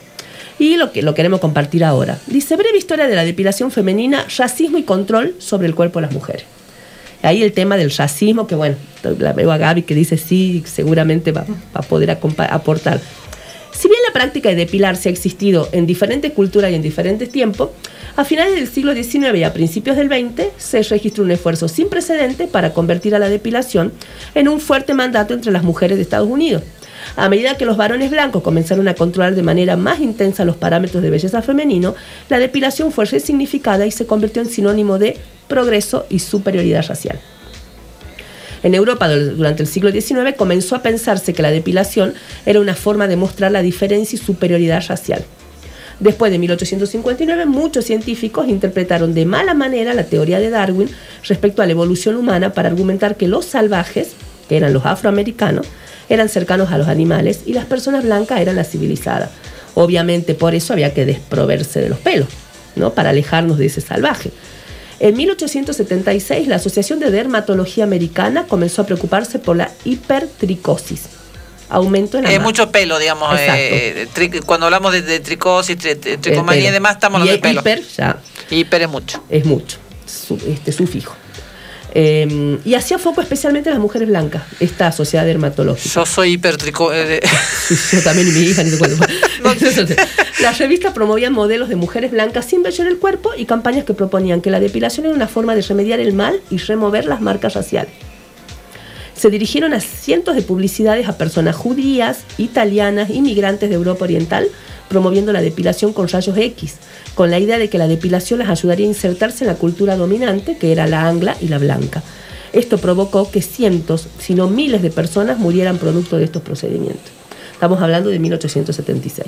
Y lo que lo queremos compartir ahora. Dice, breve historia de la depilación femenina, racismo y control sobre el cuerpo de las mujeres. Ahí el tema del racismo, que bueno, la veo a Gaby que dice sí, seguramente va, a poder aportar. Si bien la práctica de depilarse ha existido en diferentes culturas y en diferentes tiempos, a finales del siglo XIX y a principios del XX se registró un esfuerzo sin precedentes para convertir a la depilación en un fuerte mandato entre las mujeres de Estados Unidos. A medida que los varones blancos comenzaron a controlar de manera más intensa los parámetros de belleza femenino, la depilación fue resignificada y se convirtió en sinónimo de progreso y superioridad racial. En Europa durante el siglo XIX comenzó a pensarse que la depilación era una forma de mostrar la diferencia y superioridad racial. Después de 1859, muchos científicos interpretaron de mala manera la teoría de Darwin respecto a la evolución humana para argumentar que los salvajes, que eran los afroamericanos, eran cercanos a los animales y las personas blancas eran las civilizadas. Obviamente por eso había que desproverse de los pelos, ¿no? Para alejarnos de ese salvaje. En 1876, la Asociación de Dermatología Americana comenzó a preocuparse por la hipertricosis. Aumento en la Eh, mucho pelo, digamos. Eh, tri- cuando hablamos de, de tricosis, tri- tricomanía y demás, estamos hablando el pelo. hiper ya Hiper es mucho. es mucho, su- este sufijo. Eh, y hacía foco especialmente en las mujeres blancas, esta sociedad dermatológica. Yo soy hiper trico. eh, Yo también y mi hija, ni sé cuándo. Entonces, Las revistas promovían modelos de mujeres blancas sin vello en el cuerpo y campañas que proponían que la depilación era una forma de remediar el mal y remover las marcas raciales. Se dirigieron a cientos de publicidades a personas judías, italianas, inmigrantes de Europa Oriental, promoviendo la depilación con rayos X, con la idea de que la depilación las ayudaría a insertarse en la cultura dominante, que era la angla y la blanca. Esto provocó que cientos, si no miles de personas murieran producto de estos procedimientos. Estamos hablando de 1876.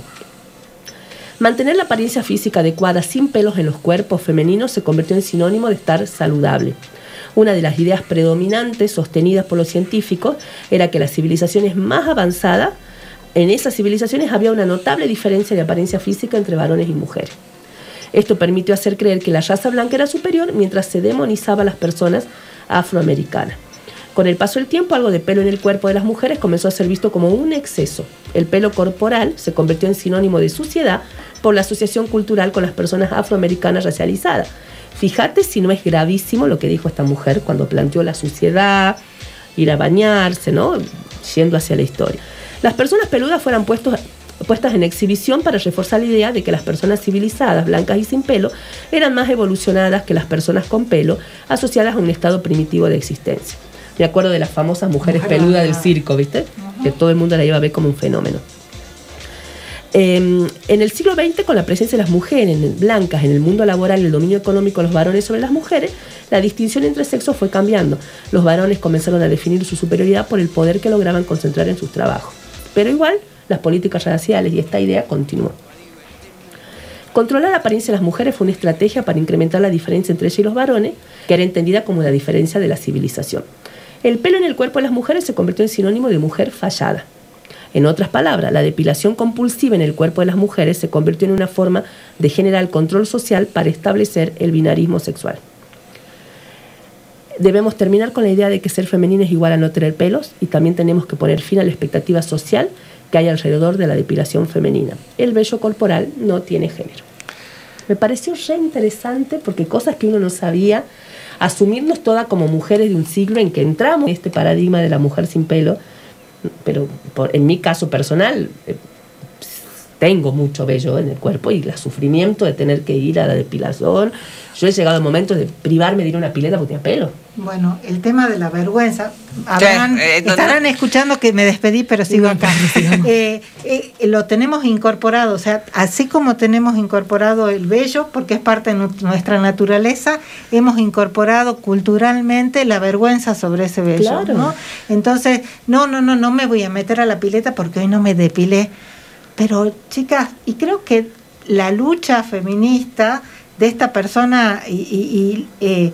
Mantener la apariencia física adecuada sin pelos en los cuerpos femeninos se convirtió en sinónimo de estar saludable. Una de las ideas predominantes sostenidas por los científicos era que las civilizaciones más avanzadas, en esas civilizaciones había una notable diferencia de apariencia física entre varones y mujeres. Esto permitió hacer creer que la raza blanca era superior mientras se demonizaba a las personas afroamericanas. Con el paso del tiempo, algo de pelo en el cuerpo de las mujeres comenzó a ser visto como un exceso. El pelo corporal se convirtió en sinónimo de suciedad por la asociación cultural con las personas afroamericanas racializadas. Fíjate si no es gravísimo lo que dijo esta mujer cuando planteó la suciedad, ir a bañarse, ¿no? Yendo hacia la historia. Las personas peludas fueron puestos, puestas en exhibición para reforzar la idea de que las personas civilizadas, blancas y sin pelo, eran más evolucionadas que las personas con pelo, asociadas a un estado primitivo de existencia. Me acuerdo de las famosas mujeres Mujer peludas del circo, ¿viste? Que todo el mundo la iba a ver como un fenómeno. Eh, en el siglo XX, con la presencia de las mujeres en- blancas en el mundo laboral y el dominio económico de los varones sobre las mujeres, la distinción entre sexos fue cambiando. Los varones comenzaron a definir su superioridad por el poder que lograban concentrar en sus trabajos. Pero igual, las políticas raciales y esta idea continuó. Controlar la apariencia de las mujeres fue una estrategia para incrementar la diferencia entre ellas y los varones, que era entendida como la diferencia de la civilización. El pelo en el cuerpo de las mujeres se convirtió en sinónimo de mujer fallada. En otras palabras, la depilación compulsiva en el cuerpo de las mujeres se convirtió en una forma de generar control social para establecer el binarismo sexual. Debemos terminar con la idea de que ser femenina es igual a no tener pelos y también tenemos que poner fin a la expectativa social que hay alrededor de la depilación femenina. El vello corporal no tiene género. Me pareció re interesante porque cosas que uno no sabía, asumirnos todas como mujeres de un siglo en que entramos en este paradigma de la mujer sin pelo, pero en mi caso personal, eh, tengo mucho vello en el cuerpo y el sufrimiento de tener que ir a la depilación. Yo he llegado al momento de privarme de ir a una pileta porque tenía pelo. Bueno, el tema de la vergüenza. Habrán- eh, no- estarán escuchando que me despedí, pero sigo acá. Eh, eh, lo tenemos incorporado, o sea, así como tenemos incorporado el vello, porque es parte de nu- nuestra naturaleza, hemos incorporado culturalmente la vergüenza sobre ese vello. Claro. ¿no? Entonces, no, no, no, no me voy a meter a la pileta porque hoy no me depilé. Pero, chicas, y creo que la lucha feminista de esta persona y, y- y, eh,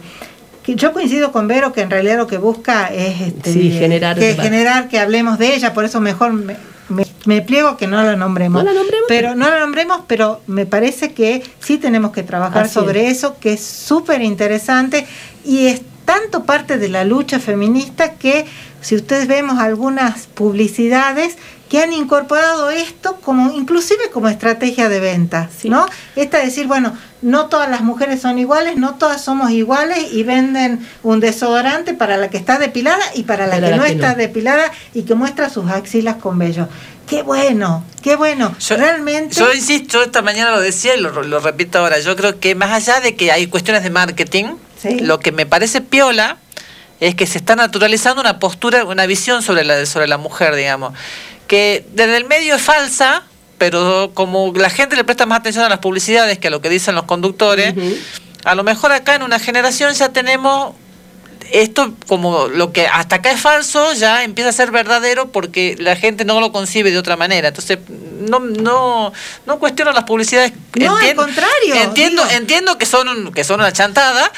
que yo coincido con Vero que en realidad lo que busca es este, Sí, generar que generar que hablemos de ella, por eso mejor me, me- me pliego que no la nombremos. No la nombremos. Pero no la nombremos, pero me parece que sí tenemos que trabajar Así sobre es. eso, que es súper interesante y es tanto parte de la lucha feminista que si ustedes vemos algunas publicidades que han incorporado esto como inclusive como estrategia de venta, ¿no? Esta decir, bueno, no todas las mujeres son iguales, no todas somos iguales y venden un desodorante para la que está depilada y para la Para que la no que está no. depilada y que muestra sus axilas con vello. Qué bueno, qué bueno. Realmente Yo insisto, esta mañana lo decía y lo, lo repito ahora. Yo creo que más allá de que hay cuestiones de marketing, lo que me parece piola es que se está naturalizando una postura, una visión sobre la, sobre la mujer, digamos, que desde el medio es falsa, pero como la gente le presta más atención a las publicidades que a lo que dicen los conductores, a lo mejor acá en una generación ya tenemos esto como lo que hasta acá es falso ya empieza a ser verdadero porque la gente no lo concibe de otra manera. Entonces no no no cuestiono las publicidades. No, al contrario, entiendo digo- entiendo que son un- que son una chantada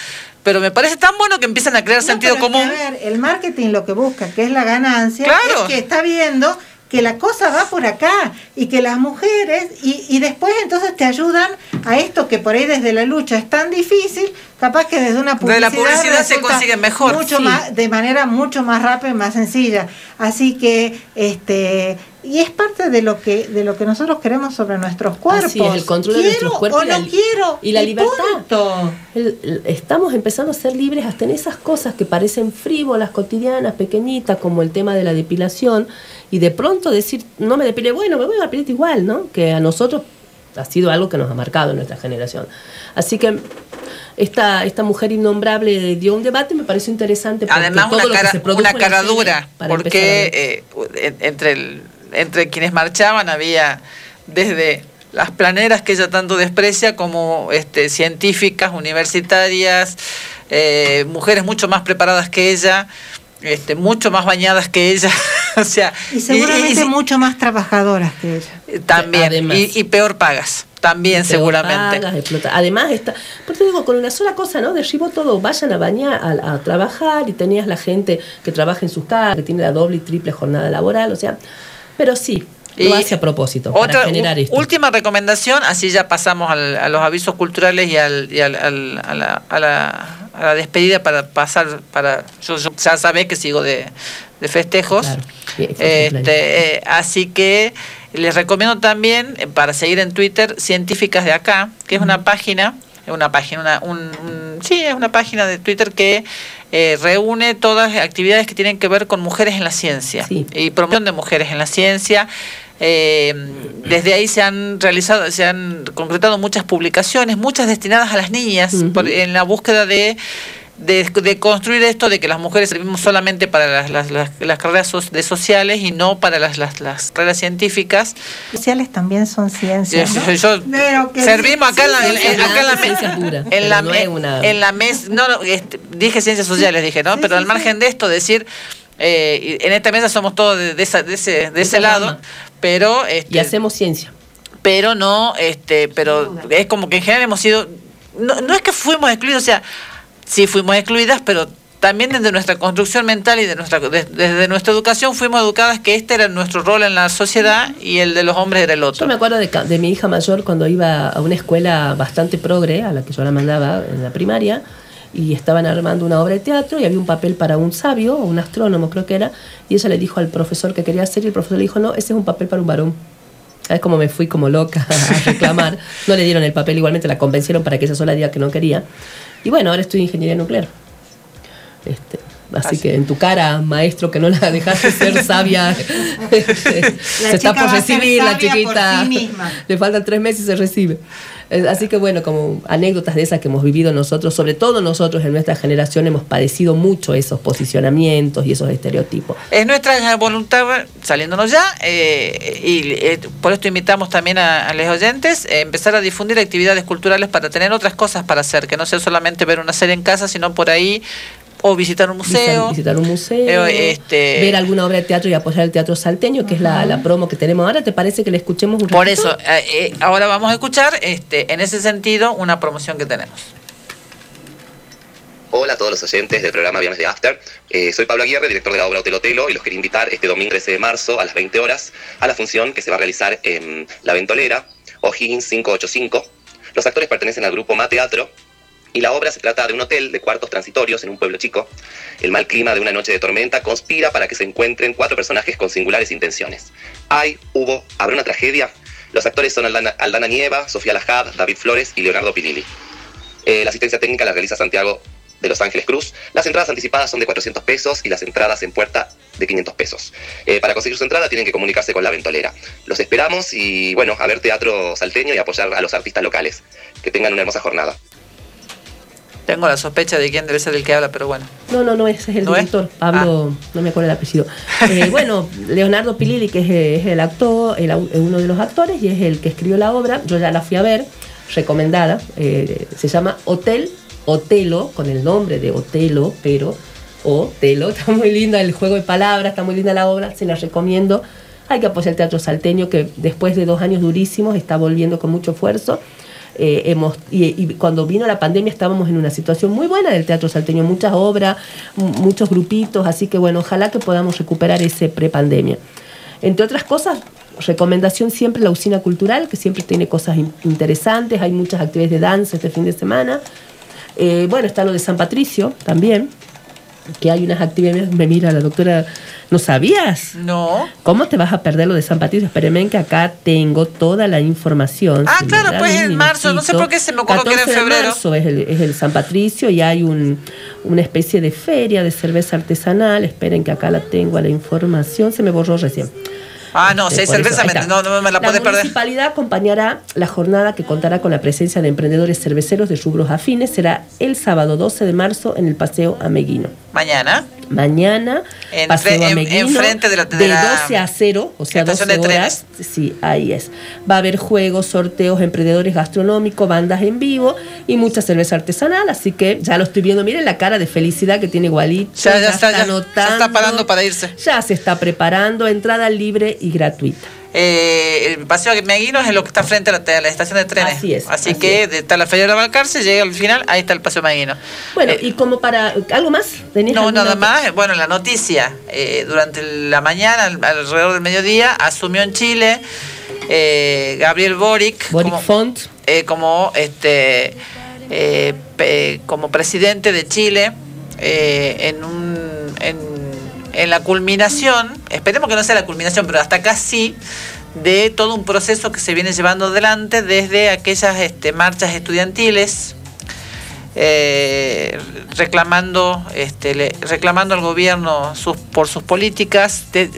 pero me parece tan bueno que empiecen a crear sentido común a ver, el marketing lo que busca, que es la ganancia, Claro. es que está viendo que la cosa va por acá y que las mujeres, y, y después entonces te ayudan a esto que por ahí desde la lucha es tan difícil, capaz que desde una De publicidad, la publicidad se consigue mejor, mucho sí. más, de manera mucho más rápida y más sencilla. Así que, este, y es parte de lo que, de lo que nosotros queremos sobre nuestros cuerpos. Así es, el control de nuestros cuerpos o y la no quiero y la libertad. punto. El- el- estamos empezando a ser libres hasta en esas cosas que parecen frívolas, cotidianas, pequeñitas, como el tema de la depilación, y de pronto decir, no me depilé, bueno, me voy a la pileta igual, ¿no? Que a nosotros ha sido algo que nos ha marcado en nuestra generación. Así que esta, esta mujer innombrable dio un debate, me pareció interesante. porque además todo una lo que cara se una cara dura porque eh, en- entre el- entre quienes marchaban había desde las planeras que ella tanto desprecia como este, científicas, universitarias, eh, mujeres mucho más preparadas que ella, este, mucho más bañadas que ella, o sea, Y seguramente y- y- mucho más trabajadoras que ella. también Además. y, y peor pagas, también Peor seguramente. pagas, explota- Además, está, por eso digo, con una sola cosa, ¿no? Derribó todo, vayan a bañar, a, a trabajar, y tenías la gente que trabaja en sus casas, que tiene la doble y triple jornada laboral, o sea, pero sí, lo hace a propósito, para generar esto. última recomendación, así ya pasamos al- a los avisos culturales y, al, y al- al- a, la, a la- a la despedida para pasar, para yo, yo ya sabés que sigo de, de festejos. Este, eh, así que les recomiendo también eh, para seguir en Twitter Científicas de Acá, que es una página, una página, una, un, un- sí, es una página de Twitter que eh, reúne todas las actividades que tienen que ver con mujeres en la ciencia y promoción de mujeres en la ciencia. Eh, desde ahí se han realizado, se han concretado muchas publicaciones, muchas destinadas a las niñas, por- en la búsqueda de de, de construir esto de que las mujeres servimos solamente para las, las, las- las carreras so- de sociales y no para las, las, las carreras científicas. Sociales también son ciencias. Yo- ¿no? yo- Pero que servimos acá en la, sí, en- la, ciencia pura, en pero la, no es una- en la mesa, no, no, este, dije ciencias sociales, dije, ¿no? Pero al margen de esto, decir, eh, y en esta mesa somos todos de, de esa- de ese, de ese lado, pero... Este, y hacemos ciencia. pero no, este, pero es como que en general hemos sido, no, no es que fuimos excluidos, o sea, sí fuimos excluidas, pero también desde nuestra construcción mental y de nuestra, de- desde nuestra educación fuimos educadas que este era nuestro rol en la sociedad y el de los hombres era el otro. Yo me acuerdo de, de mi hija mayor cuando iba a una escuela bastante progre, a la que yo la mandaba en la primaria, y estaban armando una obra de teatro y había un papel para un sabio, un astrónomo creo que era, y ella le dijo al profesor que quería hacer y el profesor le dijo, no, ese es un papel para un varón. ¿Sabes cómo me fui como loca a reclamar? No le dieron el papel, igualmente la convencieron para que ella sola diga que no quería. Y bueno, ahora estudio ingeniería nuclear. Este, Así, que en tu cara, maestro, que no la dejaste ser sabia, se está por recibir la chiquita. sí. Le faltan tres meses y se recibe. Así que bueno, como anécdotas de esas que hemos vivido nosotros, sobre todo nosotros en nuestra generación hemos padecido mucho esos posicionamientos y esos estereotipos. Es nuestra voluntad, saliéndonos ya, eh, y eh, por esto invitamos también a, a los oyentes, eh, empezar a difundir actividades culturales para tener otras cosas para hacer, que no sea solamente ver una serie en casa, sino por ahí o visitar un museo. Visitar un museo, Eh, este- ver alguna obra de teatro y apoyar el teatro salteño, que es la, la promo que tenemos ahora. ¿Te parece que le escuchemos un Por ratito? eso, eh, eh, ahora vamos a escuchar, este, en ese sentido, una promoción que tenemos. Hola a todos los oyentes del programa Viernes de After. Eh, soy Pablo Aguirre, director de la obra Hotel Otelo, y los quería invitar este domingo 13 de marzo a las 20 horas a la función que se va a realizar en La Ventolera, O'Higgins 585. Los actores pertenecen al grupo Ma Teatro y la obra se trata de un hotel de cuartos transitorios en un pueblo chico. El mal clima de una noche de tormenta conspira para que se encuentren cuatro personajes con singulares intenciones. Hay, hubo, habrá una tragedia. Los actores son Aldana, Aldana Nieva, Sofía Lajad, David Flores y Leonardo Pilili. Eh, la asistencia técnica la realiza Santiago de Los Ángeles Cruz. Las entradas anticipadas son de 400 pesos y las entradas en puerta de 500 pesos. Eh, para conseguir su entrada tienen que comunicarse con la ventolera. Los esperamos y bueno, a ver teatro salteño y apoyar a los artistas locales. Que tengan una hermosa jornada. Tengo la sospecha de quién debe ser el que habla, pero bueno. No, no, no, ese es el ¿No es? director, Pablo, no me acuerdo el apellido. Eh, bueno, Leonardo Pilili, que es, eh, es el actor, el au- uno de los actores y es el que escribió la obra, yo ya la fui a ver, recomendada, eh, se llama Hotel Otelo, con el nombre de Otelo, pero Otelo, está muy linda el juego de palabras, está muy linda la obra, se la recomiendo. Hay que apoyar el teatro salteño, que después de dos años durísimos está volviendo con mucho esfuerzo. Eh, hemos, y, y cuando vino la pandemia estábamos en una situación muy buena del teatro salteño, muchas obras, muchos grupitos, así que bueno, ojalá que podamos recuperar ese prepandemia. Entre otras cosas, recomendación siempre la usina cultural, que siempre tiene cosas in- interesantes, hay muchas actividades de danza este fin de semana. Eh, bueno, está lo de San Patricio también, que hay unas actividades, me mira la doctora, ¿no sabías? No. ¿Cómo te vas a perder lo de San Patricio? Espérenme que acá tengo toda la información. Ah, Si claro, pues en marzo, no sé por qué se me ocurrió que era en 14 de febrero. marzo es el, es el San Patricio y hay un, una especie de feria de cerveza artesanal. Esperen que acá la tengo a la información. Se me borró recién. Ah, no, si hay por eso, cerveza, ahí me- está. no, no me la puedes perder. municipalidad acompañará la jornada que contará con la presencia de emprendedores cerveceros de rubros afines. Será el sábado 12 de marzo en el Paseo Ameguino. Mañana. Mañana, En Paseo fre- en- Ameguino, enfrente de la- de la 12 a 0, o sea, 12 estación de horas. Sí, ahí es. Va a haber juegos, sorteos, emprendedores gastronómicos, bandas en vivo y mucha cerveza artesanal. Así que ya lo estoy viendo. Miren la cara de felicidad que tiene Gualito. Ya, ya está, ya, ya anotando, está parando para irse. Ya se está preparando. Entrada libre y gratuita. Eh, el paseo Meguino es lo que está frente a la, a la estación de trenes. Así es, Así, así que de- está la Feria de la Balcarce, llega al final, ahí está el paseo Meguino. Bueno, y como para. ¿Algo más? ¿Tenías Eh, No, nada otra? más. Bueno, la noticia, eh, durante la mañana, al- alrededor del mediodía, asumió en Chile eh, Gabriel Boric, Boric como, Font. eh, como, este, eh, pe- como presidente de Chile eh, en, un, en, en la culminación, esperemos que no sea la culminación, pero hasta acá sí, de todo un proceso que se viene llevando adelante desde aquellas este, marchas estudiantiles eh, reclamando este, le- reclamando al gobierno sus, por sus políticas. De-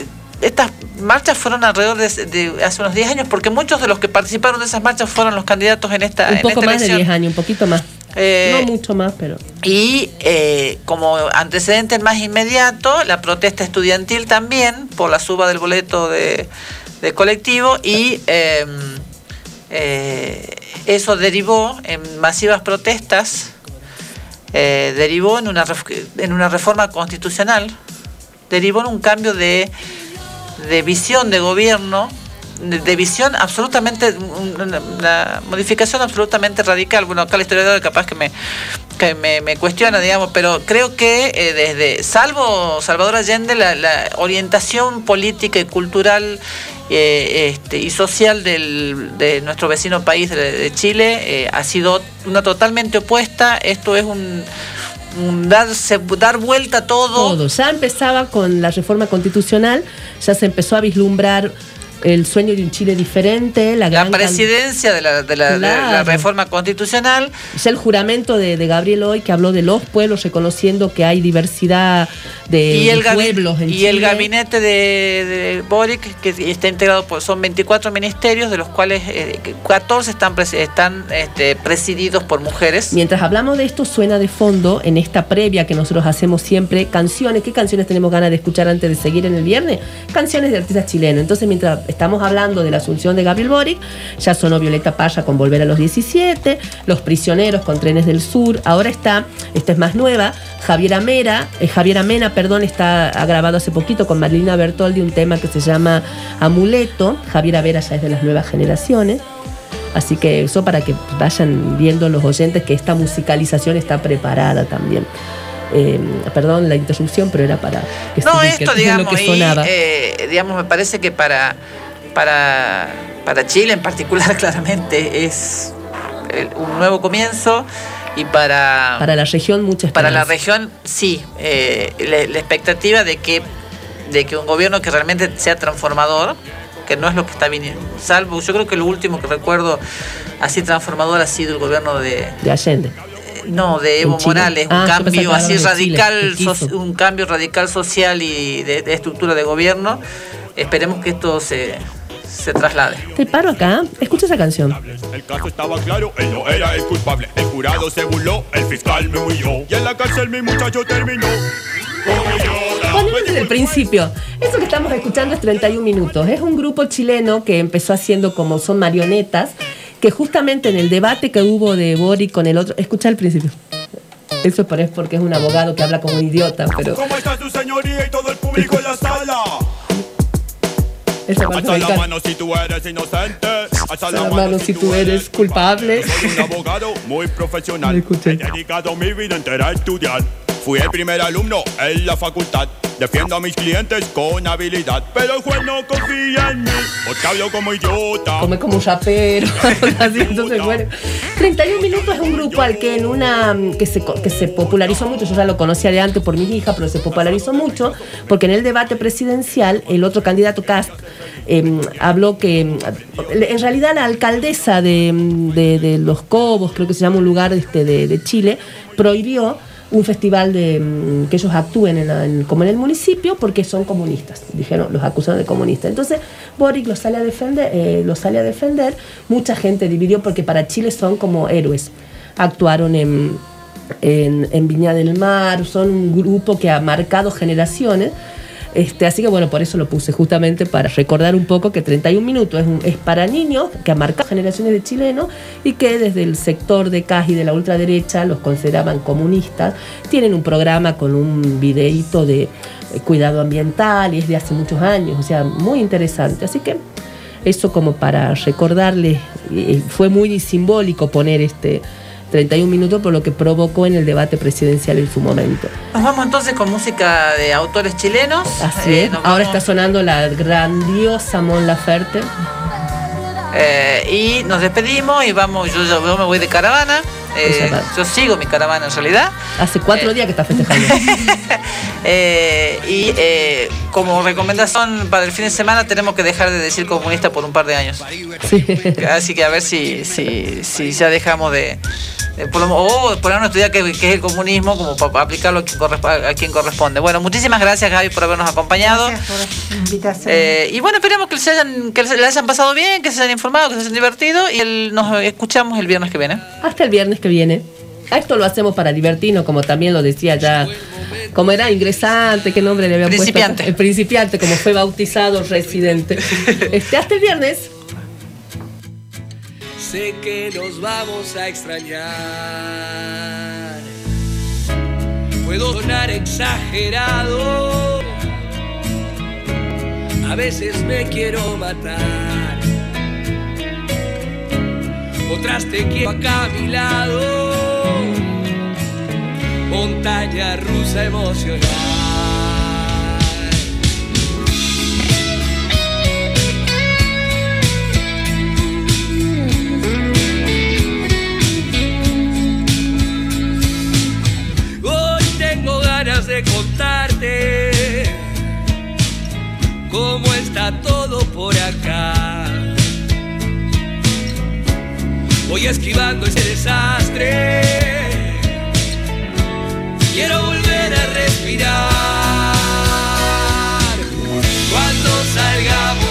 estas marchas fueron alrededor de, de hace unos 10 años porque muchos de los que participaron de esas marchas fueron los candidatos en esta, Un en poco esta más de elección. 10 años, un poquito más. Eh, no mucho más, pero. Y eh, como antecedente más inmediato, la protesta estudiantil también por la suba del boleto de, de colectivo y eh, eh, eso derivó en masivas protestas, eh, derivó en una, en una reforma constitucional, derivó en un cambio de, de visión de gobierno, de, visión absolutamente, un- una, modificación absolutamente radical. Bueno, acá el historiador capaz que me, que me, cuestiona, digamos, pero creo que eh, desde, salvo Salvador Allende, la, orientación política y cultural eh, este, y social del, de nuestro vecino país de, Chile eh, ha sido una totalmente opuesta. Esto es un darse, dar vuelta a todo. Todo. Ya empezaba con la reforma constitucional, ya se empezó a vislumbrar El sueño de un Chile diferente, la La gran can- presidencia de la, de la- de la Claro. reforma constitucional. Es el juramento de, de Gabriel hoy que habló de los pueblos, reconociendo que hay diversidad de, y el, pueblos en y el gabinete de, Boric, que está integrado por, son 24 ministerios, de los cuales eh, 14 están, presi- están este, presididos por mujeres. Mientras hablamos de esto, suena de fondo en esta previa que nosotros hacemos siempre canciones. ¿Qué canciones tenemos ganas de escuchar antes de seguir en el viernes? Canciones de artistas chilenos. Entonces, mientras estamos hablando de la asunción de Gabriel Boric, ya sonó Violeta Parra con Volver a los 17, Los Prisioneros con Trenes del Sur. Ahora está, esta es más nueva, Javier Amera, eh, Javier Amena, perdón, está ha grabado hace poquito con Marilina Bertoldi un tema que se llama Amuleto. Javier Amera ya es de las nuevas generaciones. Así que eso para que vayan viendo los oyentes que esta musicalización está preparada también. Eh, perdón la interrupción, pero era para que No, esto, es digamos, lo que y, sonaba. eh, digamos, me parece que para, para, para Chile en particular, claramente, es el- un nuevo comienzo y para, para la región, muchas para la región, sí, eh, la, la expectativa de que, de que un gobierno que realmente sea transformador, que no es lo que está viniendo, salvo, yo creo que lo último que recuerdo así transformador ha sido el gobierno de, de Allende. no, de Evo. Morales, Ah, un pensaba cambio así Chile, radical, so- un cambio radical social y de, de estructura de gobierno. Esperemos que esto se, se traslade. Te paro acá, escucha esa canción. El caso estaba claro, él no era el culpable. El jurado se burló, el fiscal me huyó. Y en la cárcel mi muchacho terminó. Poneme desde el principio. Eso que estamos escuchando es 31 minutos. Es un grupo chileno que empezó haciendo como son marionetas, que justamente en el debate que hubo de Boric con el otro. Escucha el principio. Eso es porque es un abogado que habla como un idiota, pero. ¿Cómo está su señoría y todo el público en la sala? Esa Alza la mano si tú eres inocente. Alza la mano si tú eres culpable. Soy un abogado muy profesional. He dedicado mi vida entera a estudiar. Fui el primer alumno en la facultad. Defiendo a mis clientes con habilidad. Pero el juez no confía en mí. Porque hablo como idiota. Come como un entonces, bueno. 31 minutos es un grupo al que en una mm, que se, que se popularizó mucho, yo ya lo conocía de antes por mi hija, pero se popularizó mucho porque en el debate presidencial el otro candidato Cast eh, habló que mm, en realidad la alcaldesa de, mm, de- de Los Cobos, creo que se llama un lugar este, de, de Chile, prohibió un festival de mm, que ellos actúen en en- como en el municipio porque son comunistas. Dijeron, los acusaron de comunistas. Entonces Boric los sale a defender, eh, los sale a defender. Mucha gente dividió porque para Chile son como héroes. Actuaron en, en Viña del Mar, son un grupo que ha marcado generaciones. Este, así que bueno, por eso lo puse justamente para recordar un poco que 31 minutos es, un- es para niños que ha marcado generaciones de chilenos y que desde el sector de CAS y de la ultraderecha los consideraban comunistas. Tienen un programa con un videíto de eh, cuidado ambiental y es de hace muchos años, o sea, muy interesante. Así que eso como para recordarles, fue muy simbólico poner este 31 minutos por lo que provocó en el debate presidencial en su momento. Nos vamos entonces con música de autores chilenos. Así Eh, es. Ahora está sonando la grandiosa Mon Laferte. Eh, y nos despedimos y vamos, yo- yo me voy de caravana. Eh, yo sigo mi caravana en realidad. Hace cuatro días que está festejando. Eh, y eh, como recomendación para el fin de semana tenemos que dejar de decir comunista por un par de años. Así que a ver si, si, si ya dejamos de... de por lo- o ponernos a estudiar qué, qué es el comunismo como para aplicarlo a quien, a quien corresponde. Bueno, muchísimas gracias Gaby por habernos acompañado. Invitación. Eh, y bueno, esperemos que, se hayan, que les hayan pasado bien, que se hayan informado, que se hayan divertido y el- nos escuchamos el viernes que viene. Hasta el viernes que viene. Esto lo hacemos para divertirnos, como también lo decía ya. Como era ingresante, ¿qué nombre le habían Principiante. puesto? El principiante, como fue bautizado residente. Este, hasta el viernes. Sé que nos vamos a extrañar. Puedo sonar exagerado. A veces me quiero matar otras te quiero acá a mi lado. Montaña rusa emocional. Hoy tengo ganas de contarte cómo está todo por acá. voy esquivando ese desastre. Quiero volver a respirar cuando salgamos.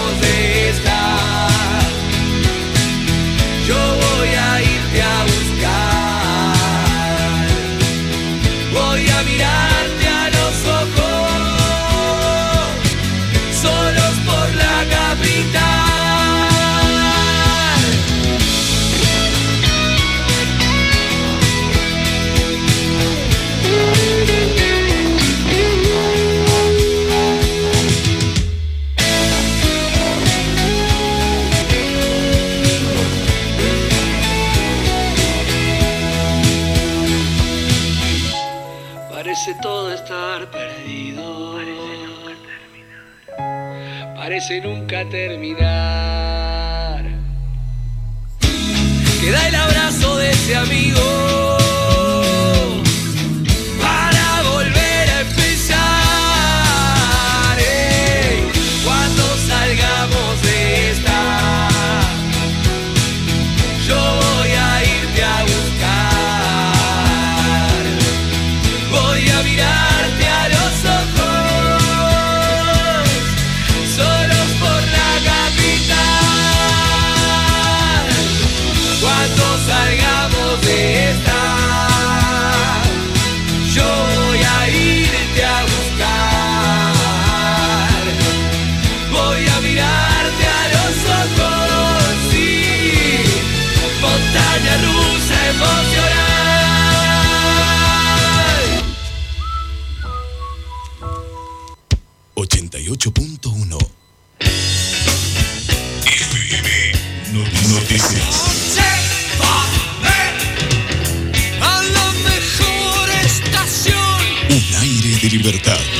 parece nunca terminar. Queda el abrazo de ese amigo. libertad.